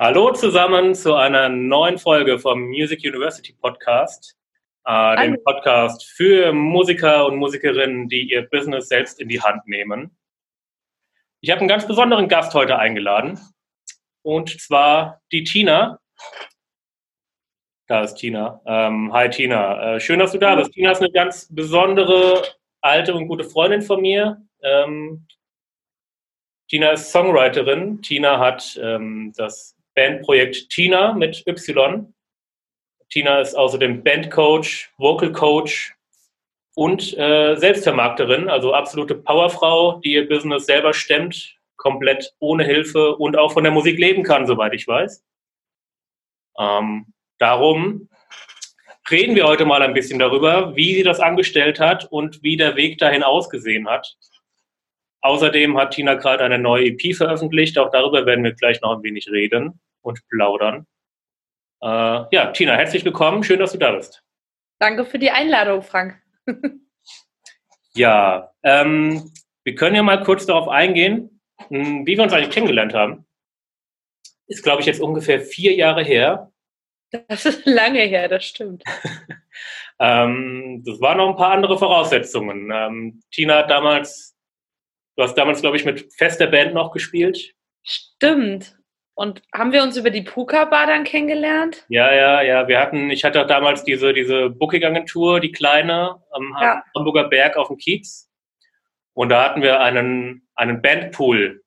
Hallo zusammen zu einer neuen Folge vom Music University Podcast, äh, dem Podcast für Musiker und Musikerinnen, die ihr Business selbst in die Hand nehmen. Ich habe einen ganz besonderen Gast heute eingeladen und zwar die Tina. Da ist Tina. Ähm, hi Tina, äh, schön, dass du da bist. Tina ist eine ganz besondere alte und gute Freundin von mir. Ähm, Tina ist Songwriterin. Tina hat ähm, das Bandprojekt Tina mit Y. Tina ist außerdem Bandcoach, Vocal Coach und äh, Selbstvermarkterin, also absolute Powerfrau, die ihr Business selber stemmt, komplett ohne Hilfe und auch von der Musik leben kann, soweit ich weiß. Ähm, darum reden wir heute mal ein bisschen darüber, wie sie das angestellt hat und wie der Weg dahin ausgesehen hat. Außerdem hat Tina gerade eine neue EP veröffentlicht. Auch darüber werden wir gleich noch ein wenig reden und plaudern. Äh, ja, Tina, herzlich willkommen. Schön, dass du da bist. Danke für die Einladung, Frank. ja, ähm, wir können ja mal kurz darauf eingehen, hm, wie wir uns eigentlich kennengelernt haben. Ist, glaube ich, jetzt ungefähr vier Jahre her. Das ist lange her, das stimmt. ähm, das waren noch ein paar andere Voraussetzungen. Ähm, Tina hat damals, du hast damals, glaube ich, mit fester Band noch gespielt. Stimmt. Und haben wir uns über die Puka Bar dann kennengelernt? Ja, ja, ja. Wir hatten, ich hatte damals diese, diese Booking-Agentur, die kleine, am ja. Hamburger Berg auf dem Kiez. Und da hatten wir einen, einen Bandpool.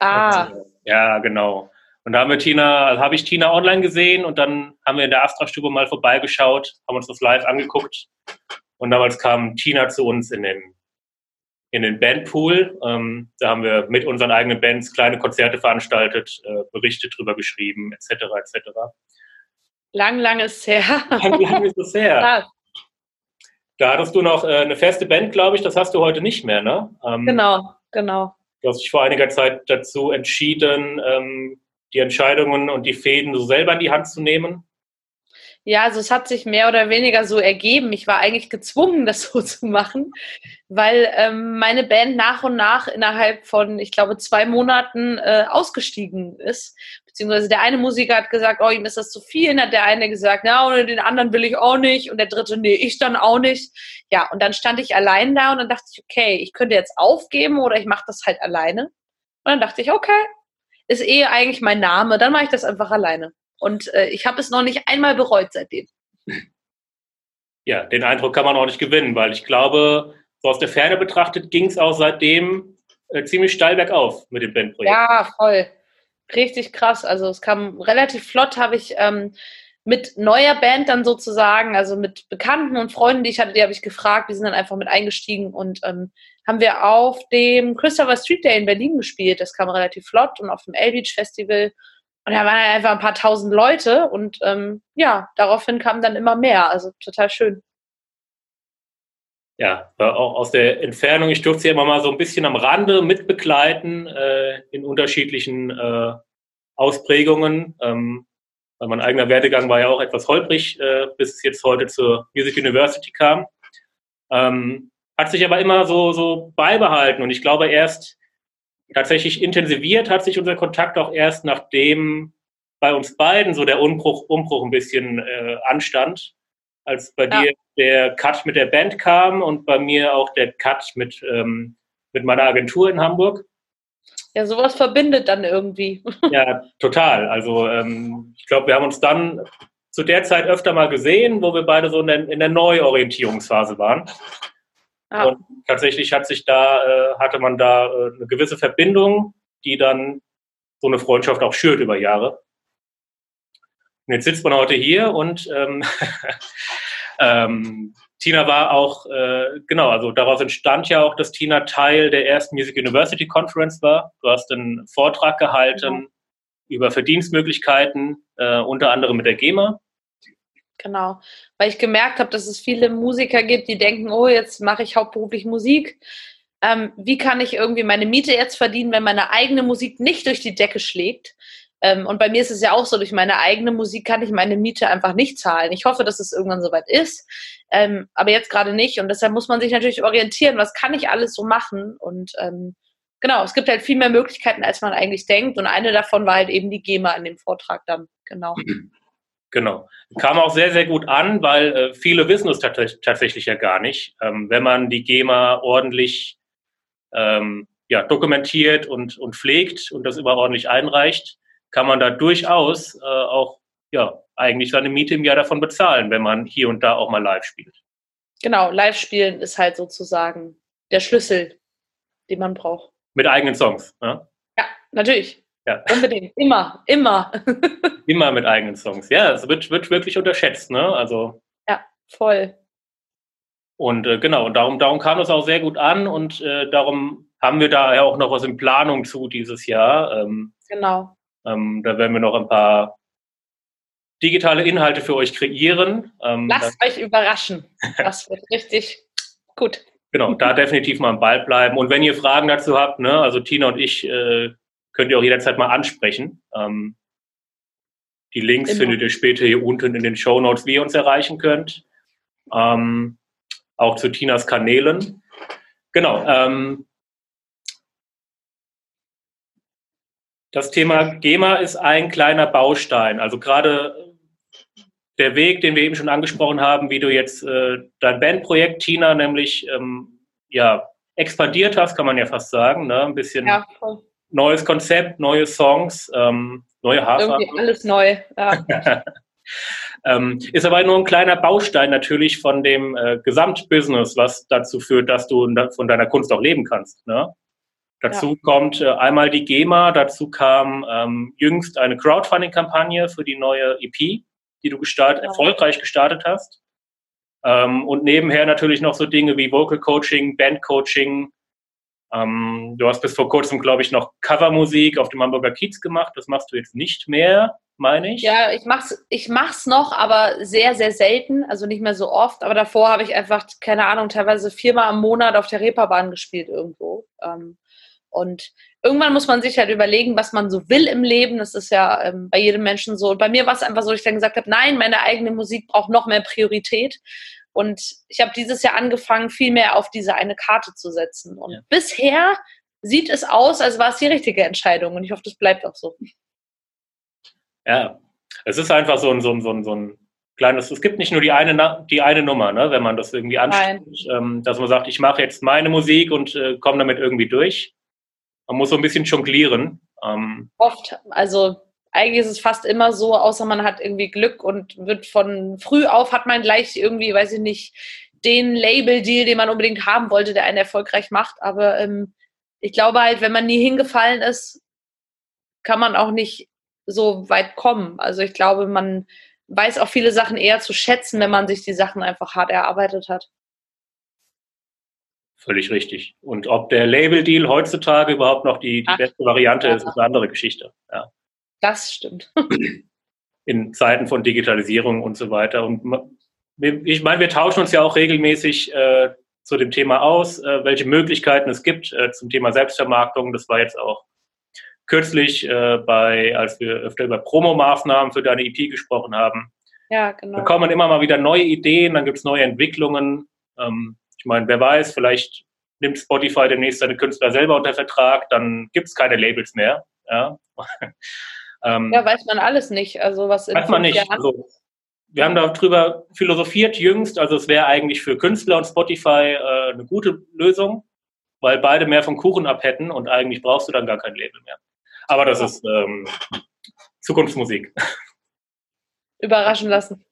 Ah. Und, ja, genau. Und da haben wir Tina, also habe ich Tina online gesehen und dann haben wir in der Astra-Stube mal vorbeigeschaut, haben uns das live angeguckt. Und damals kam Tina zu uns in den in den Bandpool. Ähm, da haben wir mit unseren eigenen Bands kleine Konzerte veranstaltet, äh, Berichte drüber geschrieben, etc. etc. Lang, lang ist her. Lang, lang ist es her. Da hattest du noch äh, eine feste Band, glaube ich, das hast du heute nicht mehr, ne? Ähm, genau, genau. Du hast dich vor einiger Zeit dazu entschieden, ähm, die Entscheidungen und die Fäden so selber in die Hand zu nehmen. Ja, also es hat sich mehr oder weniger so ergeben. Ich war eigentlich gezwungen, das so zu machen, weil ähm, meine Band nach und nach innerhalb von, ich glaube, zwei Monaten äh, ausgestiegen ist. Beziehungsweise der eine Musiker hat gesagt, oh, ihm ist das zu viel. Dann hat der eine gesagt, ja, und den anderen will ich auch nicht. Und der dritte, nee, ich dann auch nicht. Ja, und dann stand ich allein da und dann dachte ich, okay, ich könnte jetzt aufgeben oder ich mache das halt alleine. Und dann dachte ich, okay, ist eh eigentlich mein Name, dann mache ich das einfach alleine. Und äh, ich habe es noch nicht einmal bereut seitdem. Ja, den Eindruck kann man auch nicht gewinnen, weil ich glaube, so aus der Ferne betrachtet ging es auch seitdem äh, ziemlich steil bergauf mit dem Bandprojekt. Ja, voll. Richtig krass. Also es kam relativ flott, habe ich ähm, mit neuer Band dann sozusagen, also mit Bekannten und Freunden, die ich hatte, die habe ich gefragt, die sind dann einfach mit eingestiegen und ähm, haben wir auf dem Christopher Street Day in Berlin gespielt. Das kam relativ flott und auf dem L-Beach Festival und da waren einfach ein paar tausend Leute und ähm, ja, daraufhin kamen dann immer mehr. Also total schön. Ja, auch aus der Entfernung, ich durfte sie immer mal so ein bisschen am Rande mitbegleiten äh, in unterschiedlichen äh, Ausprägungen. Ähm, weil mein eigener Werdegang war ja auch etwas holprig, äh, bis es jetzt heute zur Music University kam. Ähm, hat sich aber immer so, so beibehalten und ich glaube erst tatsächlich intensiviert hat sich unser Kontakt auch erst, nachdem bei uns beiden so der Umbruch, Umbruch ein bisschen äh, anstand, als bei ja. dir der Cut mit der Band kam und bei mir auch der Cut mit, ähm, mit meiner Agentur in Hamburg. Ja, sowas verbindet dann irgendwie. Ja, total. Also ähm, ich glaube, wir haben uns dann zu der Zeit öfter mal gesehen, wo wir beide so in der, in der Neuorientierungsphase waren. Ja. Und tatsächlich hat sich da, äh, hatte man da äh, eine gewisse Verbindung, die dann so eine Freundschaft auch schürt über Jahre. Und jetzt sitzt man heute hier und ähm, ähm, Tina war auch, äh, genau, also daraus entstand ja auch, dass Tina Teil der ersten Music University Conference war. Du hast einen Vortrag gehalten mhm. über Verdienstmöglichkeiten, äh, unter anderem mit der GEMA. Genau, weil ich gemerkt habe, dass es viele Musiker gibt, die denken, oh, jetzt mache ich hauptberuflich Musik. Ähm, wie kann ich irgendwie meine Miete jetzt verdienen, wenn meine eigene Musik nicht durch die Decke schlägt? Ähm, und bei mir ist es ja auch so, durch meine eigene Musik kann ich meine Miete einfach nicht zahlen. Ich hoffe, dass es irgendwann soweit ist, ähm, aber jetzt gerade nicht. Und deshalb muss man sich natürlich orientieren, was kann ich alles so machen? Und ähm, genau, es gibt halt viel mehr Möglichkeiten, als man eigentlich denkt. Und eine davon war halt eben die GEMA in dem Vortrag dann, genau. Genau. Kam auch sehr, sehr gut an, weil äh, viele wissen es tatsächlich ja gar nicht. Ähm, wenn man die GEMA ordentlich ähm, ja, dokumentiert und, und pflegt und das überordentlich einreicht, kann man da durchaus äh, auch ja, eigentlich seine Miete im Jahr davon bezahlen, wenn man hier und da auch mal live spielt. Genau, live spielen ist halt sozusagen der Schlüssel, den man braucht. Mit eigenen Songs, ne? Ja, natürlich. Ja. Unbedingt. Immer, immer. immer mit eigenen Songs. Ja, es wird, wird wirklich unterschätzt, ne? Also. Ja, voll. Und äh, genau, und darum, darum kam das auch sehr gut an und äh, darum haben wir da ja auch noch was in Planung zu dieses Jahr. Ähm, genau. Ähm, da werden wir noch ein paar digitale Inhalte für euch kreieren. Ähm, Lasst euch überraschen. Das wird richtig gut. Genau, da definitiv mal am Ball bleiben. Und wenn ihr Fragen dazu habt, ne, also Tina und ich, äh, könnt ihr auch jederzeit mal ansprechen. Ähm, die Links Immer. findet ihr später hier unten in den Show Notes, wie ihr uns erreichen könnt. Ähm, auch zu Tinas Kanälen. Genau. Ähm, das Thema GEMA ist ein kleiner Baustein. Also gerade der Weg, den wir eben schon angesprochen haben, wie du jetzt äh, dein Bandprojekt, Tina, nämlich ähm, ja, expandiert hast, kann man ja fast sagen. Ne? Ein bisschen ja, neues Konzept, neue Songs, ähm, neue Haarfarben. Irgendwie alles neu. Ja. ähm, ist aber nur ein kleiner Baustein natürlich von dem äh, Gesamtbusiness, was dazu führt, dass du von deiner Kunst auch leben kannst. Ne? Dazu ja. kommt äh, einmal die GEMA, dazu kam ähm, jüngst eine Crowdfunding-Kampagne für die neue EP die du gestart, ja. erfolgreich gestartet hast. Ähm, und nebenher natürlich noch so Dinge wie Vocal Coaching, Band Coaching. Ähm, du hast bis vor kurzem, glaube ich, noch Covermusik auf dem Hamburger Kiez gemacht. Das machst du jetzt nicht mehr, meine ich. Ja, ich mach's, ich mach's noch, aber sehr, sehr selten, also nicht mehr so oft. Aber davor habe ich einfach, keine Ahnung, teilweise viermal im Monat auf der Reeperbahn gespielt irgendwo. Ähm, und irgendwann muss man sich halt überlegen, was man so will im Leben. Das ist ja ähm, bei jedem Menschen so. Und bei mir war es einfach so, dass ich dann gesagt habe, nein, meine eigene Musik braucht noch mehr Priorität. Und ich habe dieses Jahr angefangen, viel mehr auf diese eine Karte zu setzen. Und ja. bisher sieht es aus, als war es die richtige Entscheidung. Und ich hoffe, das bleibt auch so. Ja, es ist einfach so ein, so ein, so ein, so ein kleines, es gibt nicht nur die eine, die eine Nummer, ne, wenn man das irgendwie anschaut, ähm, dass man sagt, ich mache jetzt meine Musik und äh, komme damit irgendwie durch man muss so ein bisschen jonglieren. Ähm Oft, also eigentlich ist es fast immer so, außer man hat irgendwie Glück und wird von früh auf hat man gleich irgendwie, weiß ich nicht, den Label-Deal, den man unbedingt haben wollte, der einen erfolgreich macht. Aber ähm, ich glaube halt, wenn man nie hingefallen ist, kann man auch nicht so weit kommen. Also ich glaube, man weiß auch viele Sachen eher zu schätzen, wenn man sich die Sachen einfach hart erarbeitet hat. Völlig richtig. Und ob der Label-Deal heutzutage überhaupt noch die, die beste Variante ja. ist, ist eine andere Geschichte. Ja. Das stimmt. In Zeiten von Digitalisierung und so weiter. Und ich meine, wir tauschen uns ja auch regelmäßig äh, zu dem Thema aus, äh, welche Möglichkeiten es gibt äh, zum Thema Selbstvermarktung. Das war jetzt auch kürzlich äh, bei, als wir öfter über Promomaßnahmen für deine EP gesprochen haben. Ja, genau. Da kommen immer mal wieder neue Ideen, dann gibt es neue Entwicklungen. Ähm, ich meine, wer weiß, vielleicht nimmt Spotify demnächst seine Künstler selber unter Vertrag, dann gibt es keine Labels mehr. Ja. ähm, ja, weiß man alles nicht. Also was weiß man nicht. Also, wir haben darüber philosophiert jüngst, also es wäre eigentlich für Künstler und Spotify äh, eine gute Lösung, weil beide mehr vom Kuchen ab hätten und eigentlich brauchst du dann gar kein Label mehr. Aber das ist ähm, Zukunftsmusik. Überraschen lassen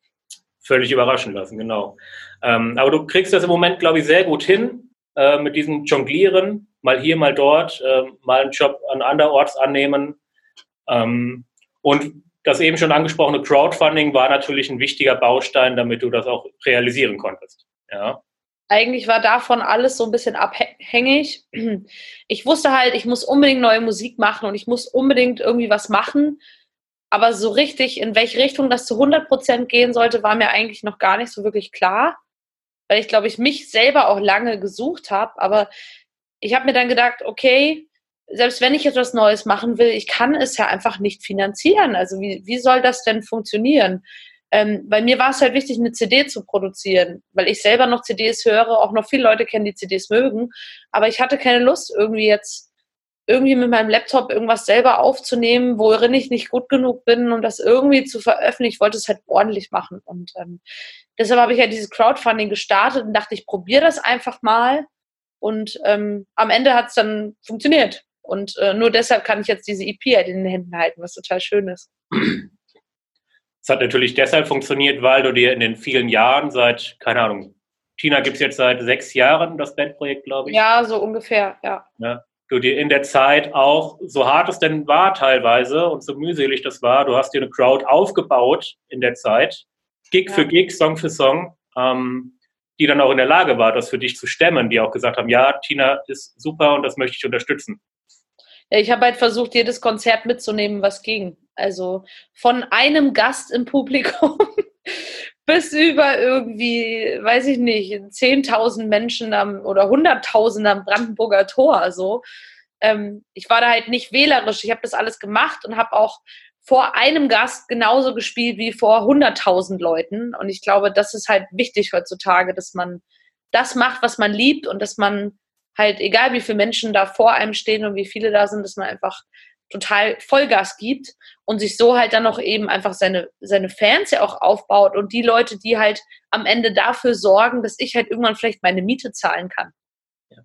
völlig überraschen lassen, genau. Ähm, aber du kriegst das im Moment, glaube ich, sehr gut hin äh, mit diesem Jonglieren, mal hier, mal dort, äh, mal einen Job an anderorts annehmen. Ähm, und das eben schon angesprochene Crowdfunding war natürlich ein wichtiger Baustein, damit du das auch realisieren konntest. Ja. Eigentlich war davon alles so ein bisschen abhängig. Ich wusste halt, ich muss unbedingt neue Musik machen und ich muss unbedingt irgendwie was machen aber so richtig, in welche Richtung das zu 100 Prozent gehen sollte, war mir eigentlich noch gar nicht so wirklich klar, weil ich glaube, ich mich selber auch lange gesucht habe. Aber ich habe mir dann gedacht, okay, selbst wenn ich etwas Neues machen will, ich kann es ja einfach nicht finanzieren. Also wie, wie soll das denn funktionieren? Ähm, bei mir war es halt wichtig, eine CD zu produzieren, weil ich selber noch CDs höre, auch noch viele Leute kennen, die CDs mögen. Aber ich hatte keine Lust, irgendwie jetzt irgendwie mit meinem Laptop irgendwas selber aufzunehmen, worin ich nicht gut genug bin, um das irgendwie zu veröffentlichen. Ich wollte es halt ordentlich machen. Und ähm, deshalb habe ich ja dieses Crowdfunding gestartet und dachte, ich probiere das einfach mal. Und ähm, am Ende hat es dann funktioniert. Und äh, nur deshalb kann ich jetzt diese EP halt in den Händen halten, was total schön ist. Es hat natürlich deshalb funktioniert, weil du dir in den vielen Jahren seit, keine Ahnung, Tina gibt es jetzt seit sechs Jahren, das Bandprojekt, glaube ich. Ja, so ungefähr, ja. ja du dir in der Zeit auch, so hart es denn war teilweise und so mühselig das war, du hast dir eine Crowd aufgebaut in der Zeit, Gig ja. für Gig, Song für Song, ähm, die dann auch in der Lage war, das für dich zu stemmen, die auch gesagt haben, ja, Tina ist super und das möchte ich unterstützen. Ja, ich habe halt versucht, jedes Konzert mitzunehmen, was ging. Also von einem Gast im Publikum bis über irgendwie, weiß ich nicht, 10.000 Menschen am, oder 100.000 am Brandenburger Tor. So. Ähm, ich war da halt nicht wählerisch. Ich habe das alles gemacht und habe auch vor einem Gast genauso gespielt wie vor 100.000 Leuten. Und ich glaube, das ist halt wichtig heutzutage, dass man das macht, was man liebt und dass man halt, egal wie viele Menschen da vor einem stehen und wie viele da sind, dass man einfach total Vollgas gibt und sich so halt dann noch eben einfach seine, seine Fans ja auch aufbaut und die Leute, die halt am Ende dafür sorgen, dass ich halt irgendwann vielleicht meine Miete zahlen kann. Ja.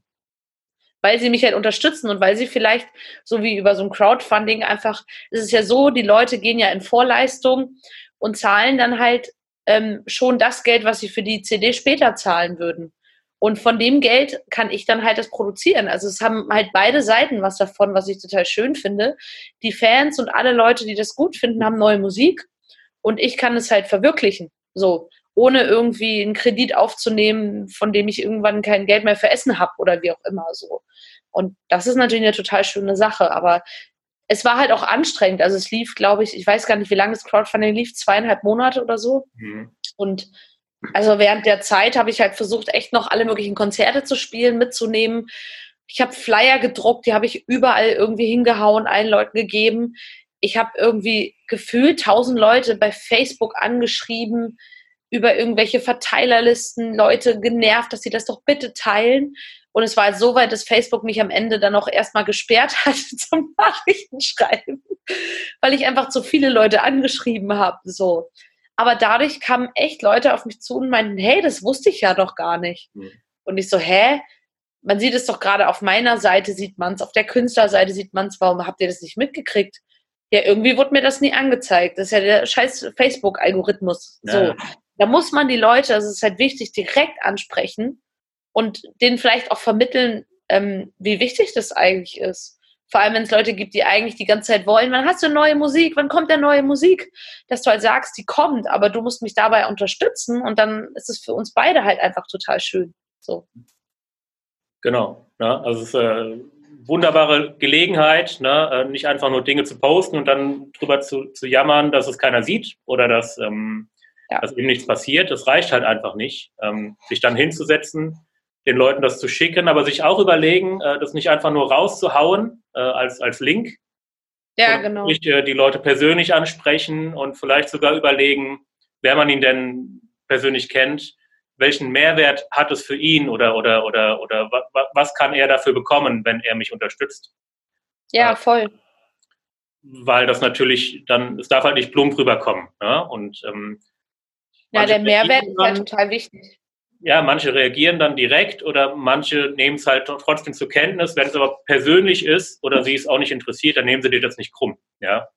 Weil sie mich halt unterstützen und weil sie vielleicht, so wie über so ein Crowdfunding einfach, es ist ja so, die Leute gehen ja in Vorleistung und zahlen dann halt ähm, schon das Geld, was sie für die CD später zahlen würden. Und von dem Geld kann ich dann halt das produzieren. Also es haben halt beide Seiten was davon, was ich total schön finde. Die Fans und alle Leute, die das gut finden, haben neue Musik und ich kann es halt verwirklichen. So, ohne irgendwie einen Kredit aufzunehmen, von dem ich irgendwann kein Geld mehr für Essen habe oder wie auch immer so. Und das ist natürlich eine total schöne Sache, aber es war halt auch anstrengend. Also es lief, glaube ich, ich weiß gar nicht, wie lange das Crowdfunding lief, zweieinhalb Monate oder so. Mhm. Und also während der Zeit habe ich halt versucht, echt noch alle möglichen Konzerte zu spielen, mitzunehmen. Ich habe Flyer gedruckt, die habe ich überall irgendwie hingehauen, allen Leuten gegeben. Ich habe irgendwie gefühlt tausend Leute bei Facebook angeschrieben, über irgendwelche Verteilerlisten, Leute genervt, dass sie das doch bitte teilen. Und es war so weit, dass Facebook mich am Ende dann auch erstmal gesperrt hat zum Nachrichtenschreiben, weil ich einfach zu viele Leute angeschrieben habe. So. Aber dadurch kamen echt Leute auf mich zu und meinten, hey, das wusste ich ja doch gar nicht. Mhm. Und ich so, hä? Man sieht es doch gerade auf meiner Seite, sieht man es, auf der Künstlerseite sieht man es, warum habt ihr das nicht mitgekriegt? Ja, irgendwie wurde mir das nie angezeigt. Das ist ja der scheiß Facebook-Algorithmus. Ja. So. Da muss man die Leute, also es ist halt wichtig, direkt ansprechen und denen vielleicht auch vermitteln, ähm, wie wichtig das eigentlich ist. Vor allem, wenn es Leute gibt, die eigentlich die ganze Zeit wollen, wann hast du neue Musik, wann kommt der neue Musik? Dass du halt sagst, die kommt, aber du musst mich dabei unterstützen und dann ist es für uns beide halt einfach total schön. So. Genau. Ja, also es ist eine wunderbare Gelegenheit, ne? Äh, nicht einfach nur Dinge zu posten und dann drüber zu, zu jammern, dass es keiner sieht oder dass, ähm, ja. dass eben nichts passiert. Das reicht halt einfach nicht. Ähm, sich dann hinzusetzen, den Leuten das zu schicken, aber sich auch überlegen, äh, das nicht einfach nur rauszuhauen äh, als, als Link. Ja, genau. Nicht äh, die Leute persönlich ansprechen und vielleicht sogar überlegen, wer man ihn denn persönlich kennt, welchen Mehrwert hat es für ihn oder, oder, oder, oder was kann er dafür bekommen, wenn er mich unterstützt. Ja, äh, voll. Weil das natürlich dann, es darf halt nicht plump rüberkommen. Ne? Und, ähm, ja, der Mehrwert ist ja total wichtig ja, manche reagieren dann direkt oder manche nehmen es halt trotzdem zur Kenntnis. Wenn es aber persönlich ist oder sie es auch nicht interessiert, dann nehmen sie dir das nicht krumm. Ja.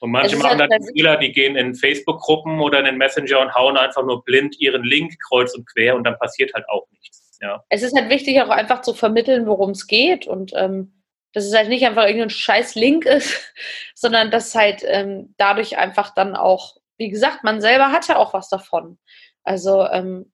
Und manche machen halt dann die Fehler, die gehen in Facebook-Gruppen oder in den Messenger und hauen einfach nur blind ihren Link kreuz und quer und dann passiert halt auch nichts. Ja. Es ist halt wichtig, auch einfach zu vermitteln, worum es geht und ähm, dass es halt nicht einfach irgendein scheiß Link ist, sondern dass halt ähm, dadurch einfach dann auch, wie gesagt, man selber hat ja auch was davon. Also ähm,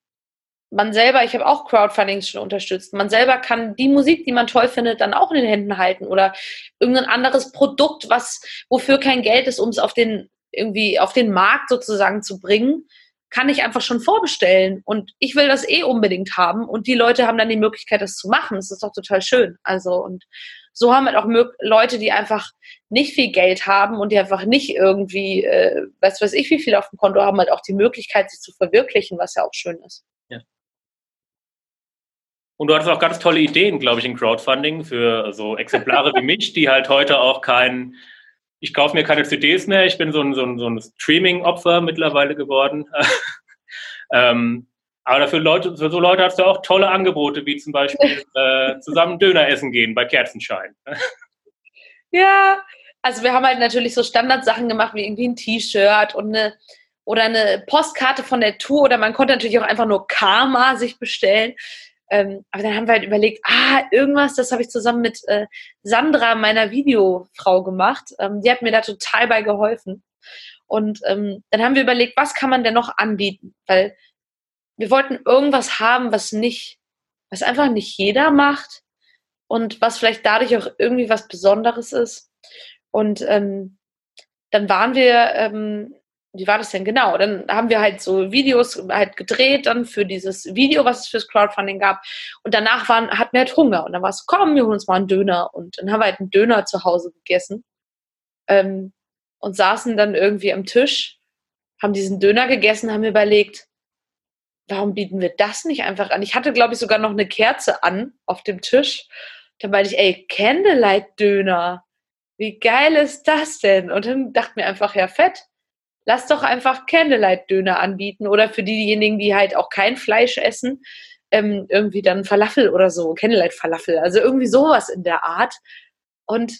man selber, ich habe auch Crowdfundings schon unterstützt, man selber kann die Musik, die man toll findet, dann auch in den Händen halten oder irgendein anderes Produkt, was, wofür kein Geld ist, um es auf den, irgendwie auf den Markt sozusagen zu bringen, kann ich einfach schon vorbestellen. Und ich will das eh unbedingt haben. Und die Leute haben dann die Möglichkeit, das zu machen. Das ist doch total schön. Also, und so haben halt auch Leute, die einfach nicht viel Geld haben und die einfach nicht irgendwie, äh, weiß weiß ich, wie viel auf dem Konto haben, halt auch die Möglichkeit, sich zu verwirklichen, was ja auch schön ist. Und du hattest auch ganz tolle Ideen, glaube ich, in Crowdfunding für so Exemplare wie mich, die halt heute auch kein, ich kaufe mir keine CDs mehr, ich bin so ein, so ein, so ein Streaming-Opfer mittlerweile geworden. ähm, aber dafür Leute, für so Leute hast du auch tolle Angebote, wie zum Beispiel äh, zusammen Döner essen gehen bei Kerzenschein. ja, also wir haben halt natürlich so Standardsachen gemacht, wie irgendwie ein T-Shirt und eine oder eine Postkarte von der Tour oder man konnte natürlich auch einfach nur Karma sich bestellen. Ähm, aber dann haben wir halt überlegt, ah, irgendwas, das habe ich zusammen mit äh, Sandra, meiner Videofrau, gemacht. Ähm, die hat mir da total bei geholfen. Und ähm, dann haben wir überlegt, was kann man denn noch anbieten? Weil wir wollten irgendwas haben, was nicht, was einfach nicht jeder macht und was vielleicht dadurch auch irgendwie was Besonderes ist. Und ähm, dann waren wir ähm, wie war das denn genau? Dann haben wir halt so Videos halt gedreht dann für dieses Video, was es fürs Crowdfunding gab. Und danach waren, hatten wir halt Hunger. Und dann war es, komm, wir holen uns mal einen Döner. Und dann haben wir halt einen Döner zu Hause gegessen. Ähm, und saßen dann irgendwie am Tisch, haben diesen Döner gegessen, haben überlegt, warum bieten wir das nicht einfach an? Ich hatte, glaube ich, sogar noch eine Kerze an auf dem Tisch. Dann meinte ich, ey, Candlelight-Döner. Wie geil ist das denn? Und dann dachte mir einfach, ja, fett lass doch einfach Candlelight-Döner anbieten oder für diejenigen, die halt auch kein Fleisch essen, ähm, irgendwie dann Falafel oder so, Candlelight-Falafel, also irgendwie sowas in der Art. Und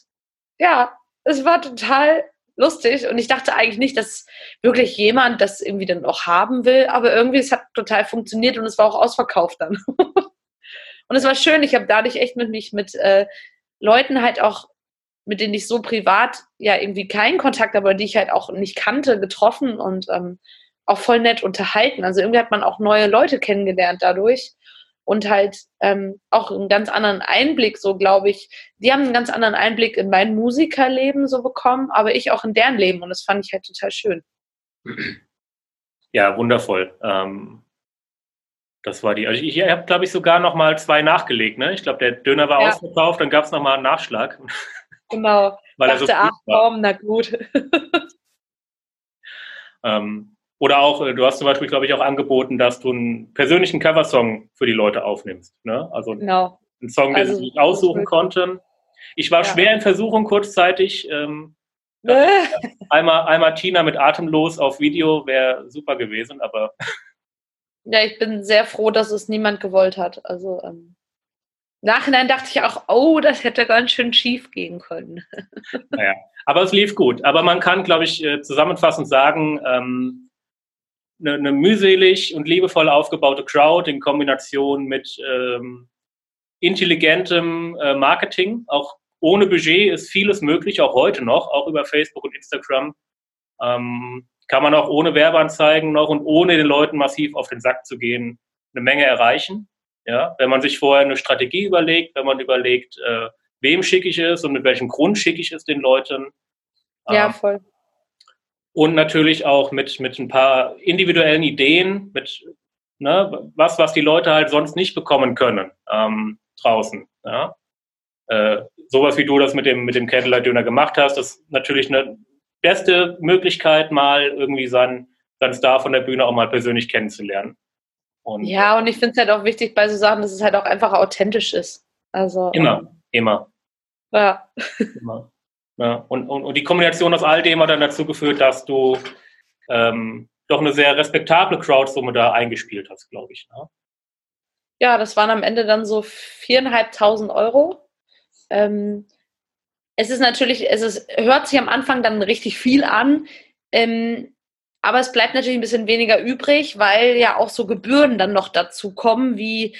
ja, es war total lustig und ich dachte eigentlich nicht, dass wirklich jemand das irgendwie dann auch haben will, aber irgendwie es hat total funktioniert und es war auch ausverkauft dann. und es war schön, ich habe dadurch echt mit mich mit äh, Leuten halt auch mit denen ich so privat ja irgendwie keinen Kontakt, aber die ich halt auch nicht kannte, getroffen und ähm, auch voll nett unterhalten. Also irgendwie hat man auch neue Leute kennengelernt dadurch und halt ähm, auch einen ganz anderen Einblick, so glaube ich. Die haben einen ganz anderen Einblick in mein Musikerleben so bekommen, aber ich auch in deren Leben und das fand ich halt total schön. Ja, wundervoll. Ähm, das war die. Also ich, ich habe, glaube ich, sogar noch mal zwei nachgelegt. Ne? Ich glaube, der Döner war ja. ausverkauft, dann gab es noch mal einen Nachschlag. Genau. Weil Dachte, er so ach komm, na gut. ähm, oder auch, äh, du hast zum Beispiel, glaube ich, auch angeboten, dass du einen persönlichen Coversong für die Leute aufnimmst. Ne? Also genau. einen Song, den also, sie nicht aussuchen konnten. Ich war ja. schwer in Versuchung kurzzeitig. Ähm, einmal, einmal Tina mit Atemlos auf Video wäre super gewesen, aber. Ja, ich bin sehr froh, dass es niemand gewollt hat. Also ähm, Nachhinein dachte ich auch, oh, das hätte ganz schön schief gehen können. Naja, aber es lief gut. Aber man kann, glaube ich, äh, zusammenfassend sagen, ähm, eine, eine mühselig und liebevoll aufgebaute Crowd in Kombination mit ähm, intelligentem äh, Marketing, auch ohne Budget ist vieles möglich, auch heute noch, auch über Facebook und Instagram. Ähm, kann man auch ohne Werbeanzeigen noch und ohne den Leuten massiv auf den Sack zu gehen, eine Menge erreichen. Ja, wenn man sich vorher eine Strategie überlegt, wenn man überlegt, äh, wem schicke ich es und mit welchem Grund schicke ich es den Leuten. Ja, ähm, voll. Und natürlich auch mit, mit ein paar individuellen Ideen, mit ne, was, was die Leute halt sonst nicht bekommen können ähm, draußen. Ja? Äh, sowas wie du das mit dem, mit dem Candlelight-Döner gemacht hast, ist natürlich eine beste Möglichkeit, mal irgendwie seinen, seinen Star von der Bühne auch mal persönlich kennenzulernen. Und ja, und ich finde es halt auch wichtig bei so Sachen, dass es halt auch einfach authentisch ist. Also, immer, ähm, immer. Ja. Immer. ja. Und, und, und die Kombination aus all dem hat dann dazu geführt, dass du ähm, doch eine sehr respektable Crowdsumme da eingespielt hast, glaube ich. Ne? Ja, das waren am Ende dann so viereinhalbtausend Euro. Ähm, es ist natürlich, es ist, hört sich am Anfang dann richtig viel an. Ähm, aber es bleibt natürlich ein bisschen weniger übrig, weil ja auch so Gebühren dann noch dazu kommen, wie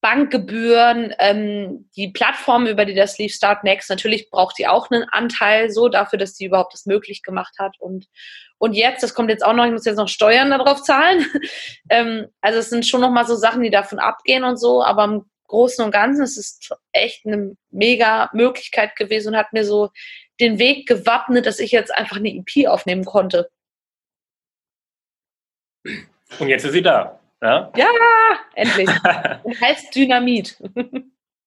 Bankgebühren, ähm, die Plattform, über die das lief, Start Next, natürlich braucht die auch einen Anteil so dafür, dass die überhaupt das möglich gemacht hat. Und, und jetzt, das kommt jetzt auch noch, ich muss jetzt noch Steuern darauf zahlen. ähm, also es sind schon nochmal so Sachen, die davon abgehen und so, aber im Großen und Ganzen ist es echt eine mega Möglichkeit gewesen und hat mir so den Weg gewappnet, dass ich jetzt einfach eine EP aufnehmen konnte. Und jetzt ist sie da. Ja, ja endlich. Und heißt Dynamit.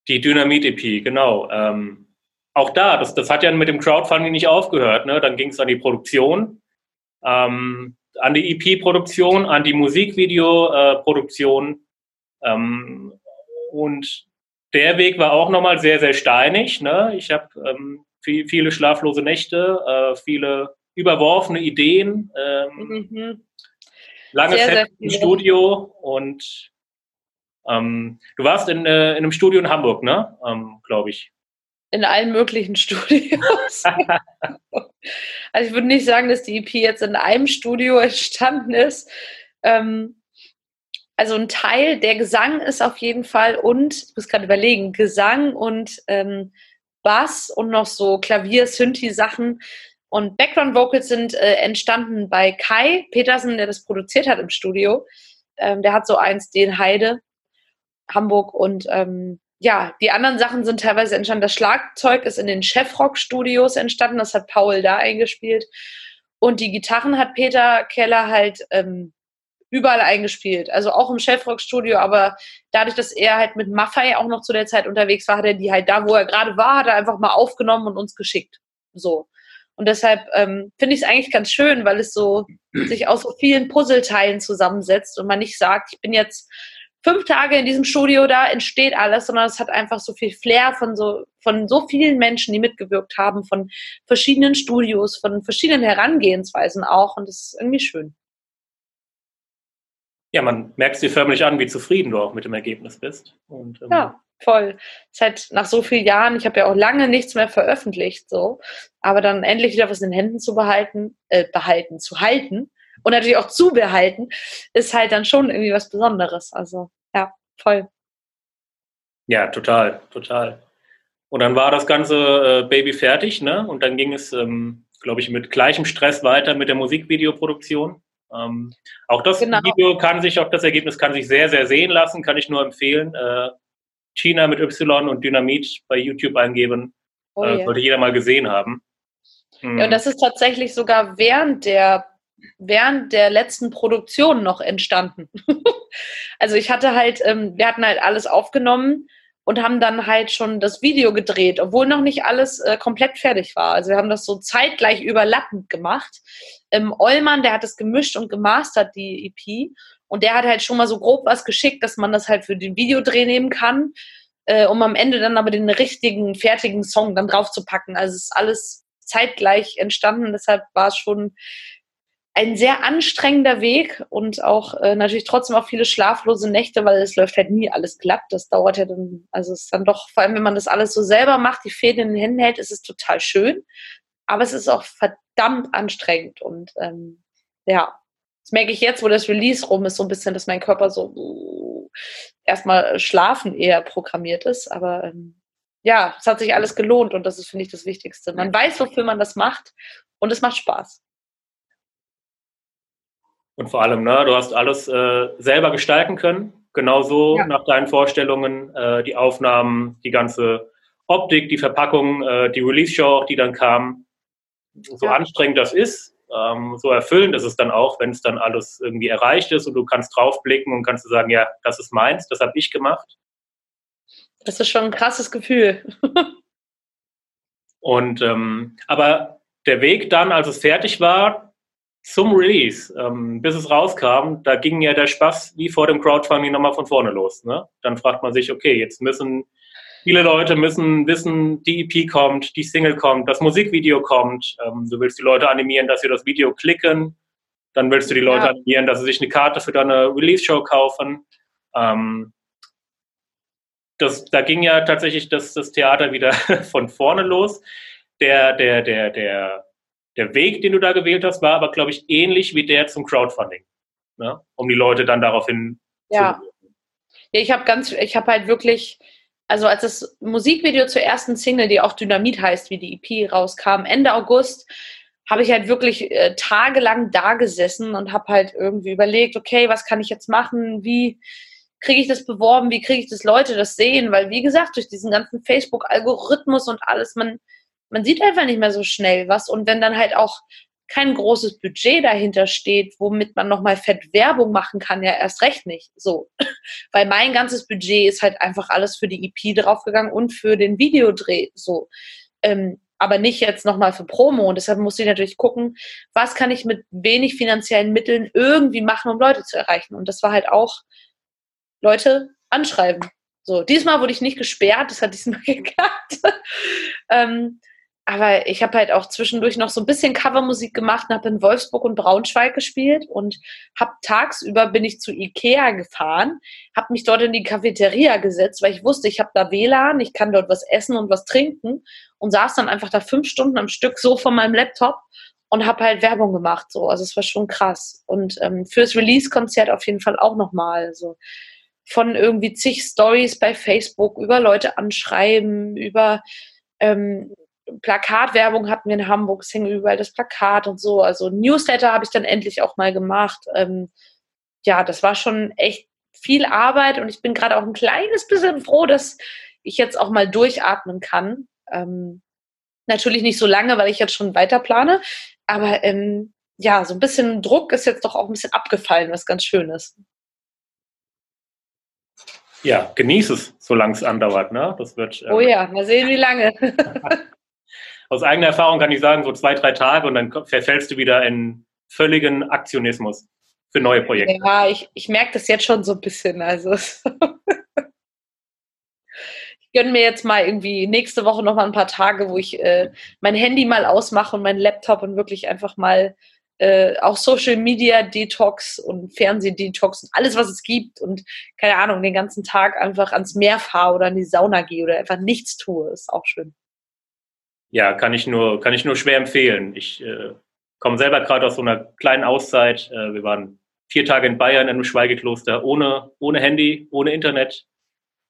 Die Dynamit-EP, genau. Ähm, auch da, das, das hat ja mit dem Crowdfunding nicht aufgehört. Ne? Dann ging es an die Produktion, ähm, an die EP-Produktion, an die Musikvideo-Produktion. Ähm, und der Weg war auch nochmal sehr, sehr steinig. Ne? Ich habe ähm, viel, viele schlaflose Nächte, äh, viele überworfene Ideen, ähm, mhm. Lange Set im Studio und ähm, du warst in, äh, in einem Studio in Hamburg, ne? Ähm, Glaube ich. In allen möglichen Studios. also ich würde nicht sagen, dass die EP jetzt in einem Studio entstanden ist. Ähm, also ein Teil, der Gesang ist auf jeden Fall und, ich muss gerade überlegen, Gesang und ähm, Bass und noch so Klavier, Synthi-Sachen und Background Vocals sind äh, entstanden bei Kai Petersen, der das produziert hat im Studio. Ähm, der hat so eins, den Heide, Hamburg und ähm, ja, die anderen Sachen sind teilweise entstanden. Das Schlagzeug ist in den Chefrock-Studios entstanden, das hat Paul da eingespielt. Und die Gitarren hat Peter Keller halt ähm, überall eingespielt. Also auch im Chefrock-Studio, aber dadurch, dass er halt mit Maffei auch noch zu der Zeit unterwegs war, hat er die halt da, wo er gerade war, hat er einfach mal aufgenommen und uns geschickt. So. Und deshalb ähm, finde ich es eigentlich ganz schön, weil es so sich aus so vielen Puzzleteilen zusammensetzt und man nicht sagt, ich bin jetzt fünf Tage in diesem Studio, da entsteht alles, sondern es hat einfach so viel Flair von so, von so vielen Menschen, die mitgewirkt haben, von verschiedenen Studios, von verschiedenen Herangehensweisen auch. Und das ist irgendwie schön. Ja, man merkt es dir förmlich an, wie zufrieden du auch mit dem Ergebnis bist. Und, ähm, ja, voll. Seit nach so vielen Jahren, ich habe ja auch lange nichts mehr veröffentlicht, so, aber dann endlich wieder was in den Händen zu behalten, äh, behalten, zu halten und natürlich auch zu behalten, ist halt dann schon irgendwie was Besonderes. Also ja, voll. Ja, total, total. Und dann war das ganze äh, Baby fertig, ne? Und dann ging es, ähm, glaube ich, mit gleichem Stress weiter mit der Musikvideoproduktion. Ähm, auch das genau. Video kann sich, auch das Ergebnis kann sich sehr, sehr sehen lassen, kann ich nur empfehlen. Äh, China mit Y und Dynamit bei YouTube eingeben. Oh, äh, sollte jeder mal gesehen haben. Hm. Ja, und das ist tatsächlich sogar während der während der letzten Produktion noch entstanden. also ich hatte halt, ähm, wir hatten halt alles aufgenommen und haben dann halt schon das Video gedreht, obwohl noch nicht alles äh, komplett fertig war. Also wir haben das so zeitgleich überlappend gemacht. Ähm, Eulmann, der hat das gemischt und gemastert, die EP. Und der hat halt schon mal so grob was geschickt, dass man das halt für den Videodreh nehmen kann, äh, um am Ende dann aber den richtigen, fertigen Song dann drauf zu packen. Also es ist alles zeitgleich entstanden. Deshalb war es schon ein sehr anstrengender Weg und auch äh, natürlich trotzdem auch viele schlaflose Nächte, weil es läuft halt nie alles glatt. Das dauert ja dann, also es ist dann doch, vor allem wenn man das alles so selber macht, die Fäden in den Händen hält, ist es total schön. Aber es ist auch verdammt anstrengend und ähm, ja, das merke ich jetzt, wo das Release rum ist, so ein bisschen, dass mein Körper so uh, erstmal schlafen eher programmiert ist. Aber ähm, ja, es hat sich alles gelohnt und das ist, finde ich, das Wichtigste. Man weiß, wofür man das macht und es macht Spaß. Und vor allem, ne, du hast alles äh, selber gestalten können, genauso ja. nach deinen Vorstellungen, äh, die Aufnahmen, die ganze Optik, die Verpackung, äh, die Release-Show auch, die dann kam. So ja. anstrengend das ist, ähm, so erfüllend ist es dann auch, wenn es dann alles irgendwie erreicht ist und du kannst draufblicken und kannst du sagen, ja, das ist meins, das habe ich gemacht. Das ist schon ein krasses Gefühl. und ähm, aber der Weg dann, als es fertig war, zum Release, ähm, bis es rauskam, da ging ja der Spaß wie vor dem Crowdfunding nochmal von vorne los. Ne? Dann fragt man sich, okay, jetzt müssen viele Leute müssen wissen, die EP kommt, die Single kommt, das Musikvideo kommt. Ähm, du willst die Leute animieren, dass sie das Video klicken. Dann willst du die Leute ja. animieren, dass sie sich eine Karte für deine Release-Show kaufen. Ähm, das, da ging ja tatsächlich das, das Theater wieder von vorne los. Der, der, der, der der Weg, den du da gewählt hast, war aber, glaube ich, ähnlich wie der zum Crowdfunding, ne? um die Leute dann daraufhin ja. zu Ja, ich habe ganz, ich habe halt wirklich, also als das Musikvideo zur ersten Single, die auch Dynamit heißt, wie die EP rauskam, Ende August, habe ich halt wirklich äh, tagelang da gesessen und habe halt irgendwie überlegt, okay, was kann ich jetzt machen, wie kriege ich das beworben, wie kriege ich das Leute das sehen, weil wie gesagt, durch diesen ganzen Facebook-Algorithmus und alles, man, man sieht einfach nicht mehr so schnell was. Und wenn dann halt auch kein großes Budget dahinter steht, womit man nochmal fett Werbung machen kann, ja erst recht nicht. So. Weil mein ganzes Budget ist halt einfach alles für die EP draufgegangen und für den Videodreh. So. Ähm, aber nicht jetzt nochmal für Promo. Und deshalb muss ich natürlich gucken, was kann ich mit wenig finanziellen Mitteln irgendwie machen, um Leute zu erreichen. Und das war halt auch Leute anschreiben. So, diesmal wurde ich nicht gesperrt, das hat diesmal geklappt. ähm, aber ich habe halt auch zwischendurch noch so ein bisschen Covermusik gemacht und habe in Wolfsburg und Braunschweig gespielt und habe tagsüber bin ich zu Ikea gefahren, habe mich dort in die Cafeteria gesetzt, weil ich wusste, ich habe da WLAN, ich kann dort was essen und was trinken und saß dann einfach da fünf Stunden am Stück so von meinem Laptop und habe halt Werbung gemacht. So, also es war schon krass. Und ähm, fürs Release-Konzert auf jeden Fall auch nochmal. Also von irgendwie zig Stories bei Facebook über Leute anschreiben, über ähm, Plakatwerbung hatten wir in Hamburg, es hing überall das Plakat und so. Also Newsletter habe ich dann endlich auch mal gemacht. Ähm, ja, das war schon echt viel Arbeit und ich bin gerade auch ein kleines bisschen froh, dass ich jetzt auch mal durchatmen kann. Ähm, natürlich nicht so lange, weil ich jetzt schon weiter plane, aber ähm, ja, so ein bisschen Druck ist jetzt doch auch ein bisschen abgefallen, was ganz schön ist. Ja, genieß es, solange es andauert. Ne? Das wird, ähm, oh ja, mal sehen, wie lange. aus eigener Erfahrung kann ich sagen, so zwei, drei Tage und dann verfällst du wieder in völligen Aktionismus für neue Projekte. Ja, ich, ich merke das jetzt schon so ein bisschen. Also ich gönne mir jetzt mal irgendwie nächste Woche noch mal ein paar Tage, wo ich äh, mein Handy mal ausmache und meinen Laptop und wirklich einfach mal äh, auch Social Media Detox und Fernseh Detox und alles, was es gibt und keine Ahnung, den ganzen Tag einfach ans Meer fahre oder in die Sauna gehe oder einfach nichts tue, ist auch schön ja, kann ich nur, kann ich nur schwer empfehlen. Ich äh, komme selber gerade aus so einer kleinen Auszeit. Äh, wir waren vier Tage in Bayern in einem Schweigekloster ohne, ohne Handy, ohne Internet.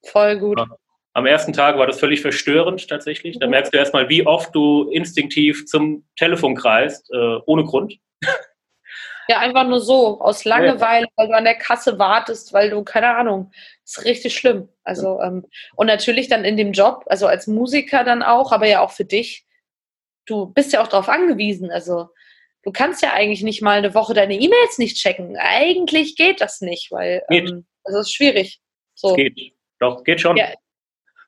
Voll gut. Am ersten Tag war das völlig verstörend tatsächlich. Da mhm. merkst du erstmal, wie oft du instinktiv zum Telefon kreist, äh, ohne Grund. Ja, einfach nur so, aus Langeweile, weil du an der Kasse wartest, weil du, keine Ahnung, ist richtig schlimm. Also, ähm, und natürlich dann in dem Job, also als Musiker dann auch, aber ja auch für dich, du bist ja auch darauf angewiesen. Also, du kannst ja eigentlich nicht mal eine Woche deine E-Mails nicht checken. Eigentlich geht das nicht, weil, geht. ähm, also es ist schwierig. So. Es geht. Doch, geht schon. Ja.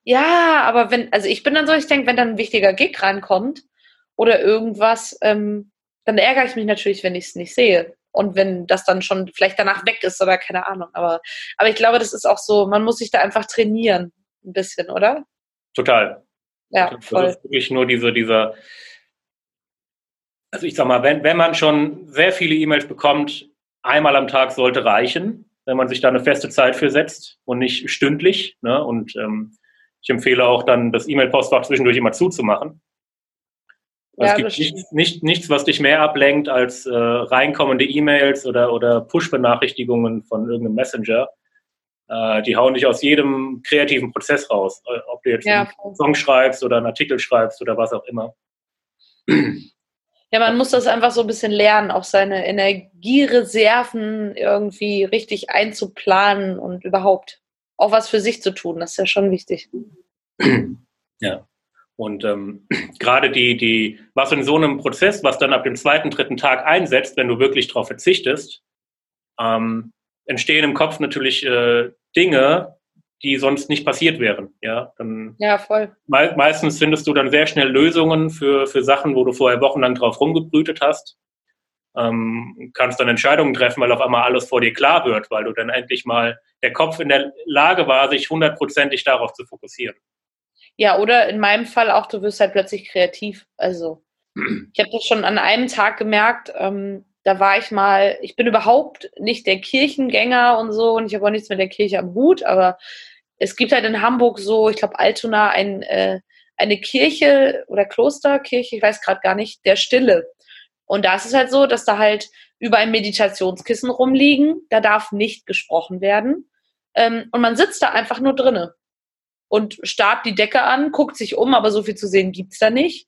ja, aber wenn, also ich bin dann so, ich denke, wenn dann ein wichtiger Gig rankommt oder irgendwas, ähm, dann ärgere ich mich natürlich, wenn ich es nicht sehe. Und wenn das dann schon vielleicht danach weg ist oder keine Ahnung. Aber, aber ich glaube, das ist auch so, man muss sich da einfach trainieren, ein bisschen, oder? Total. Ja, das voll. ist wirklich nur diese, dieser, also ich sag mal, wenn, wenn man schon sehr viele E-Mails bekommt, einmal am Tag sollte reichen, wenn man sich da eine feste Zeit für setzt und nicht stündlich. Ne? Und ähm, ich empfehle auch dann, das E-Mail-Postfach zwischendurch immer zuzumachen. Ja, es gibt nicht, nicht, nichts, was dich mehr ablenkt als äh, reinkommende E-Mails oder, oder Push-Benachrichtigungen von irgendeinem Messenger. Äh, die hauen dich aus jedem kreativen Prozess raus. Äh, ob du jetzt ja, einen Song schreibst oder einen Artikel schreibst oder was auch immer. Ja, man muss das einfach so ein bisschen lernen, auch seine Energiereserven irgendwie richtig einzuplanen und überhaupt auch was für sich zu tun. Das ist ja schon wichtig. Ja. Und ähm, gerade die, die, was in so einem Prozess, was dann ab dem zweiten, dritten Tag einsetzt, wenn du wirklich darauf verzichtest, ähm, entstehen im Kopf natürlich äh, Dinge, die sonst nicht passiert wären. Ja, dann ja voll. Me meistens findest du dann sehr schnell Lösungen für, für Sachen, wo du vorher wochenlang drauf rumgebrütet hast. Ähm, kannst dann Entscheidungen treffen, weil auf einmal alles vor dir klar wird, weil du dann endlich mal der Kopf in der Lage war, sich hundertprozentig darauf zu fokussieren. Ja, oder in meinem Fall auch, du wirst halt plötzlich kreativ. Also, ich habe das schon an einem Tag gemerkt, ähm, da war ich mal, ich bin überhaupt nicht der Kirchengänger und so und ich habe auch nichts mit der Kirche am Hut, aber es gibt halt in Hamburg so, ich glaube Altona, ein, äh, eine Kirche oder Klosterkirche, ich weiß gerade gar nicht, der Stille. Und da ist es halt so, dass da halt über ein Meditationskissen rumliegen, da darf nicht gesprochen werden. Ähm, und man sitzt da einfach nur drinne und starrt die Decke an, guckt sich um, aber so viel zu sehen gibt's da nicht.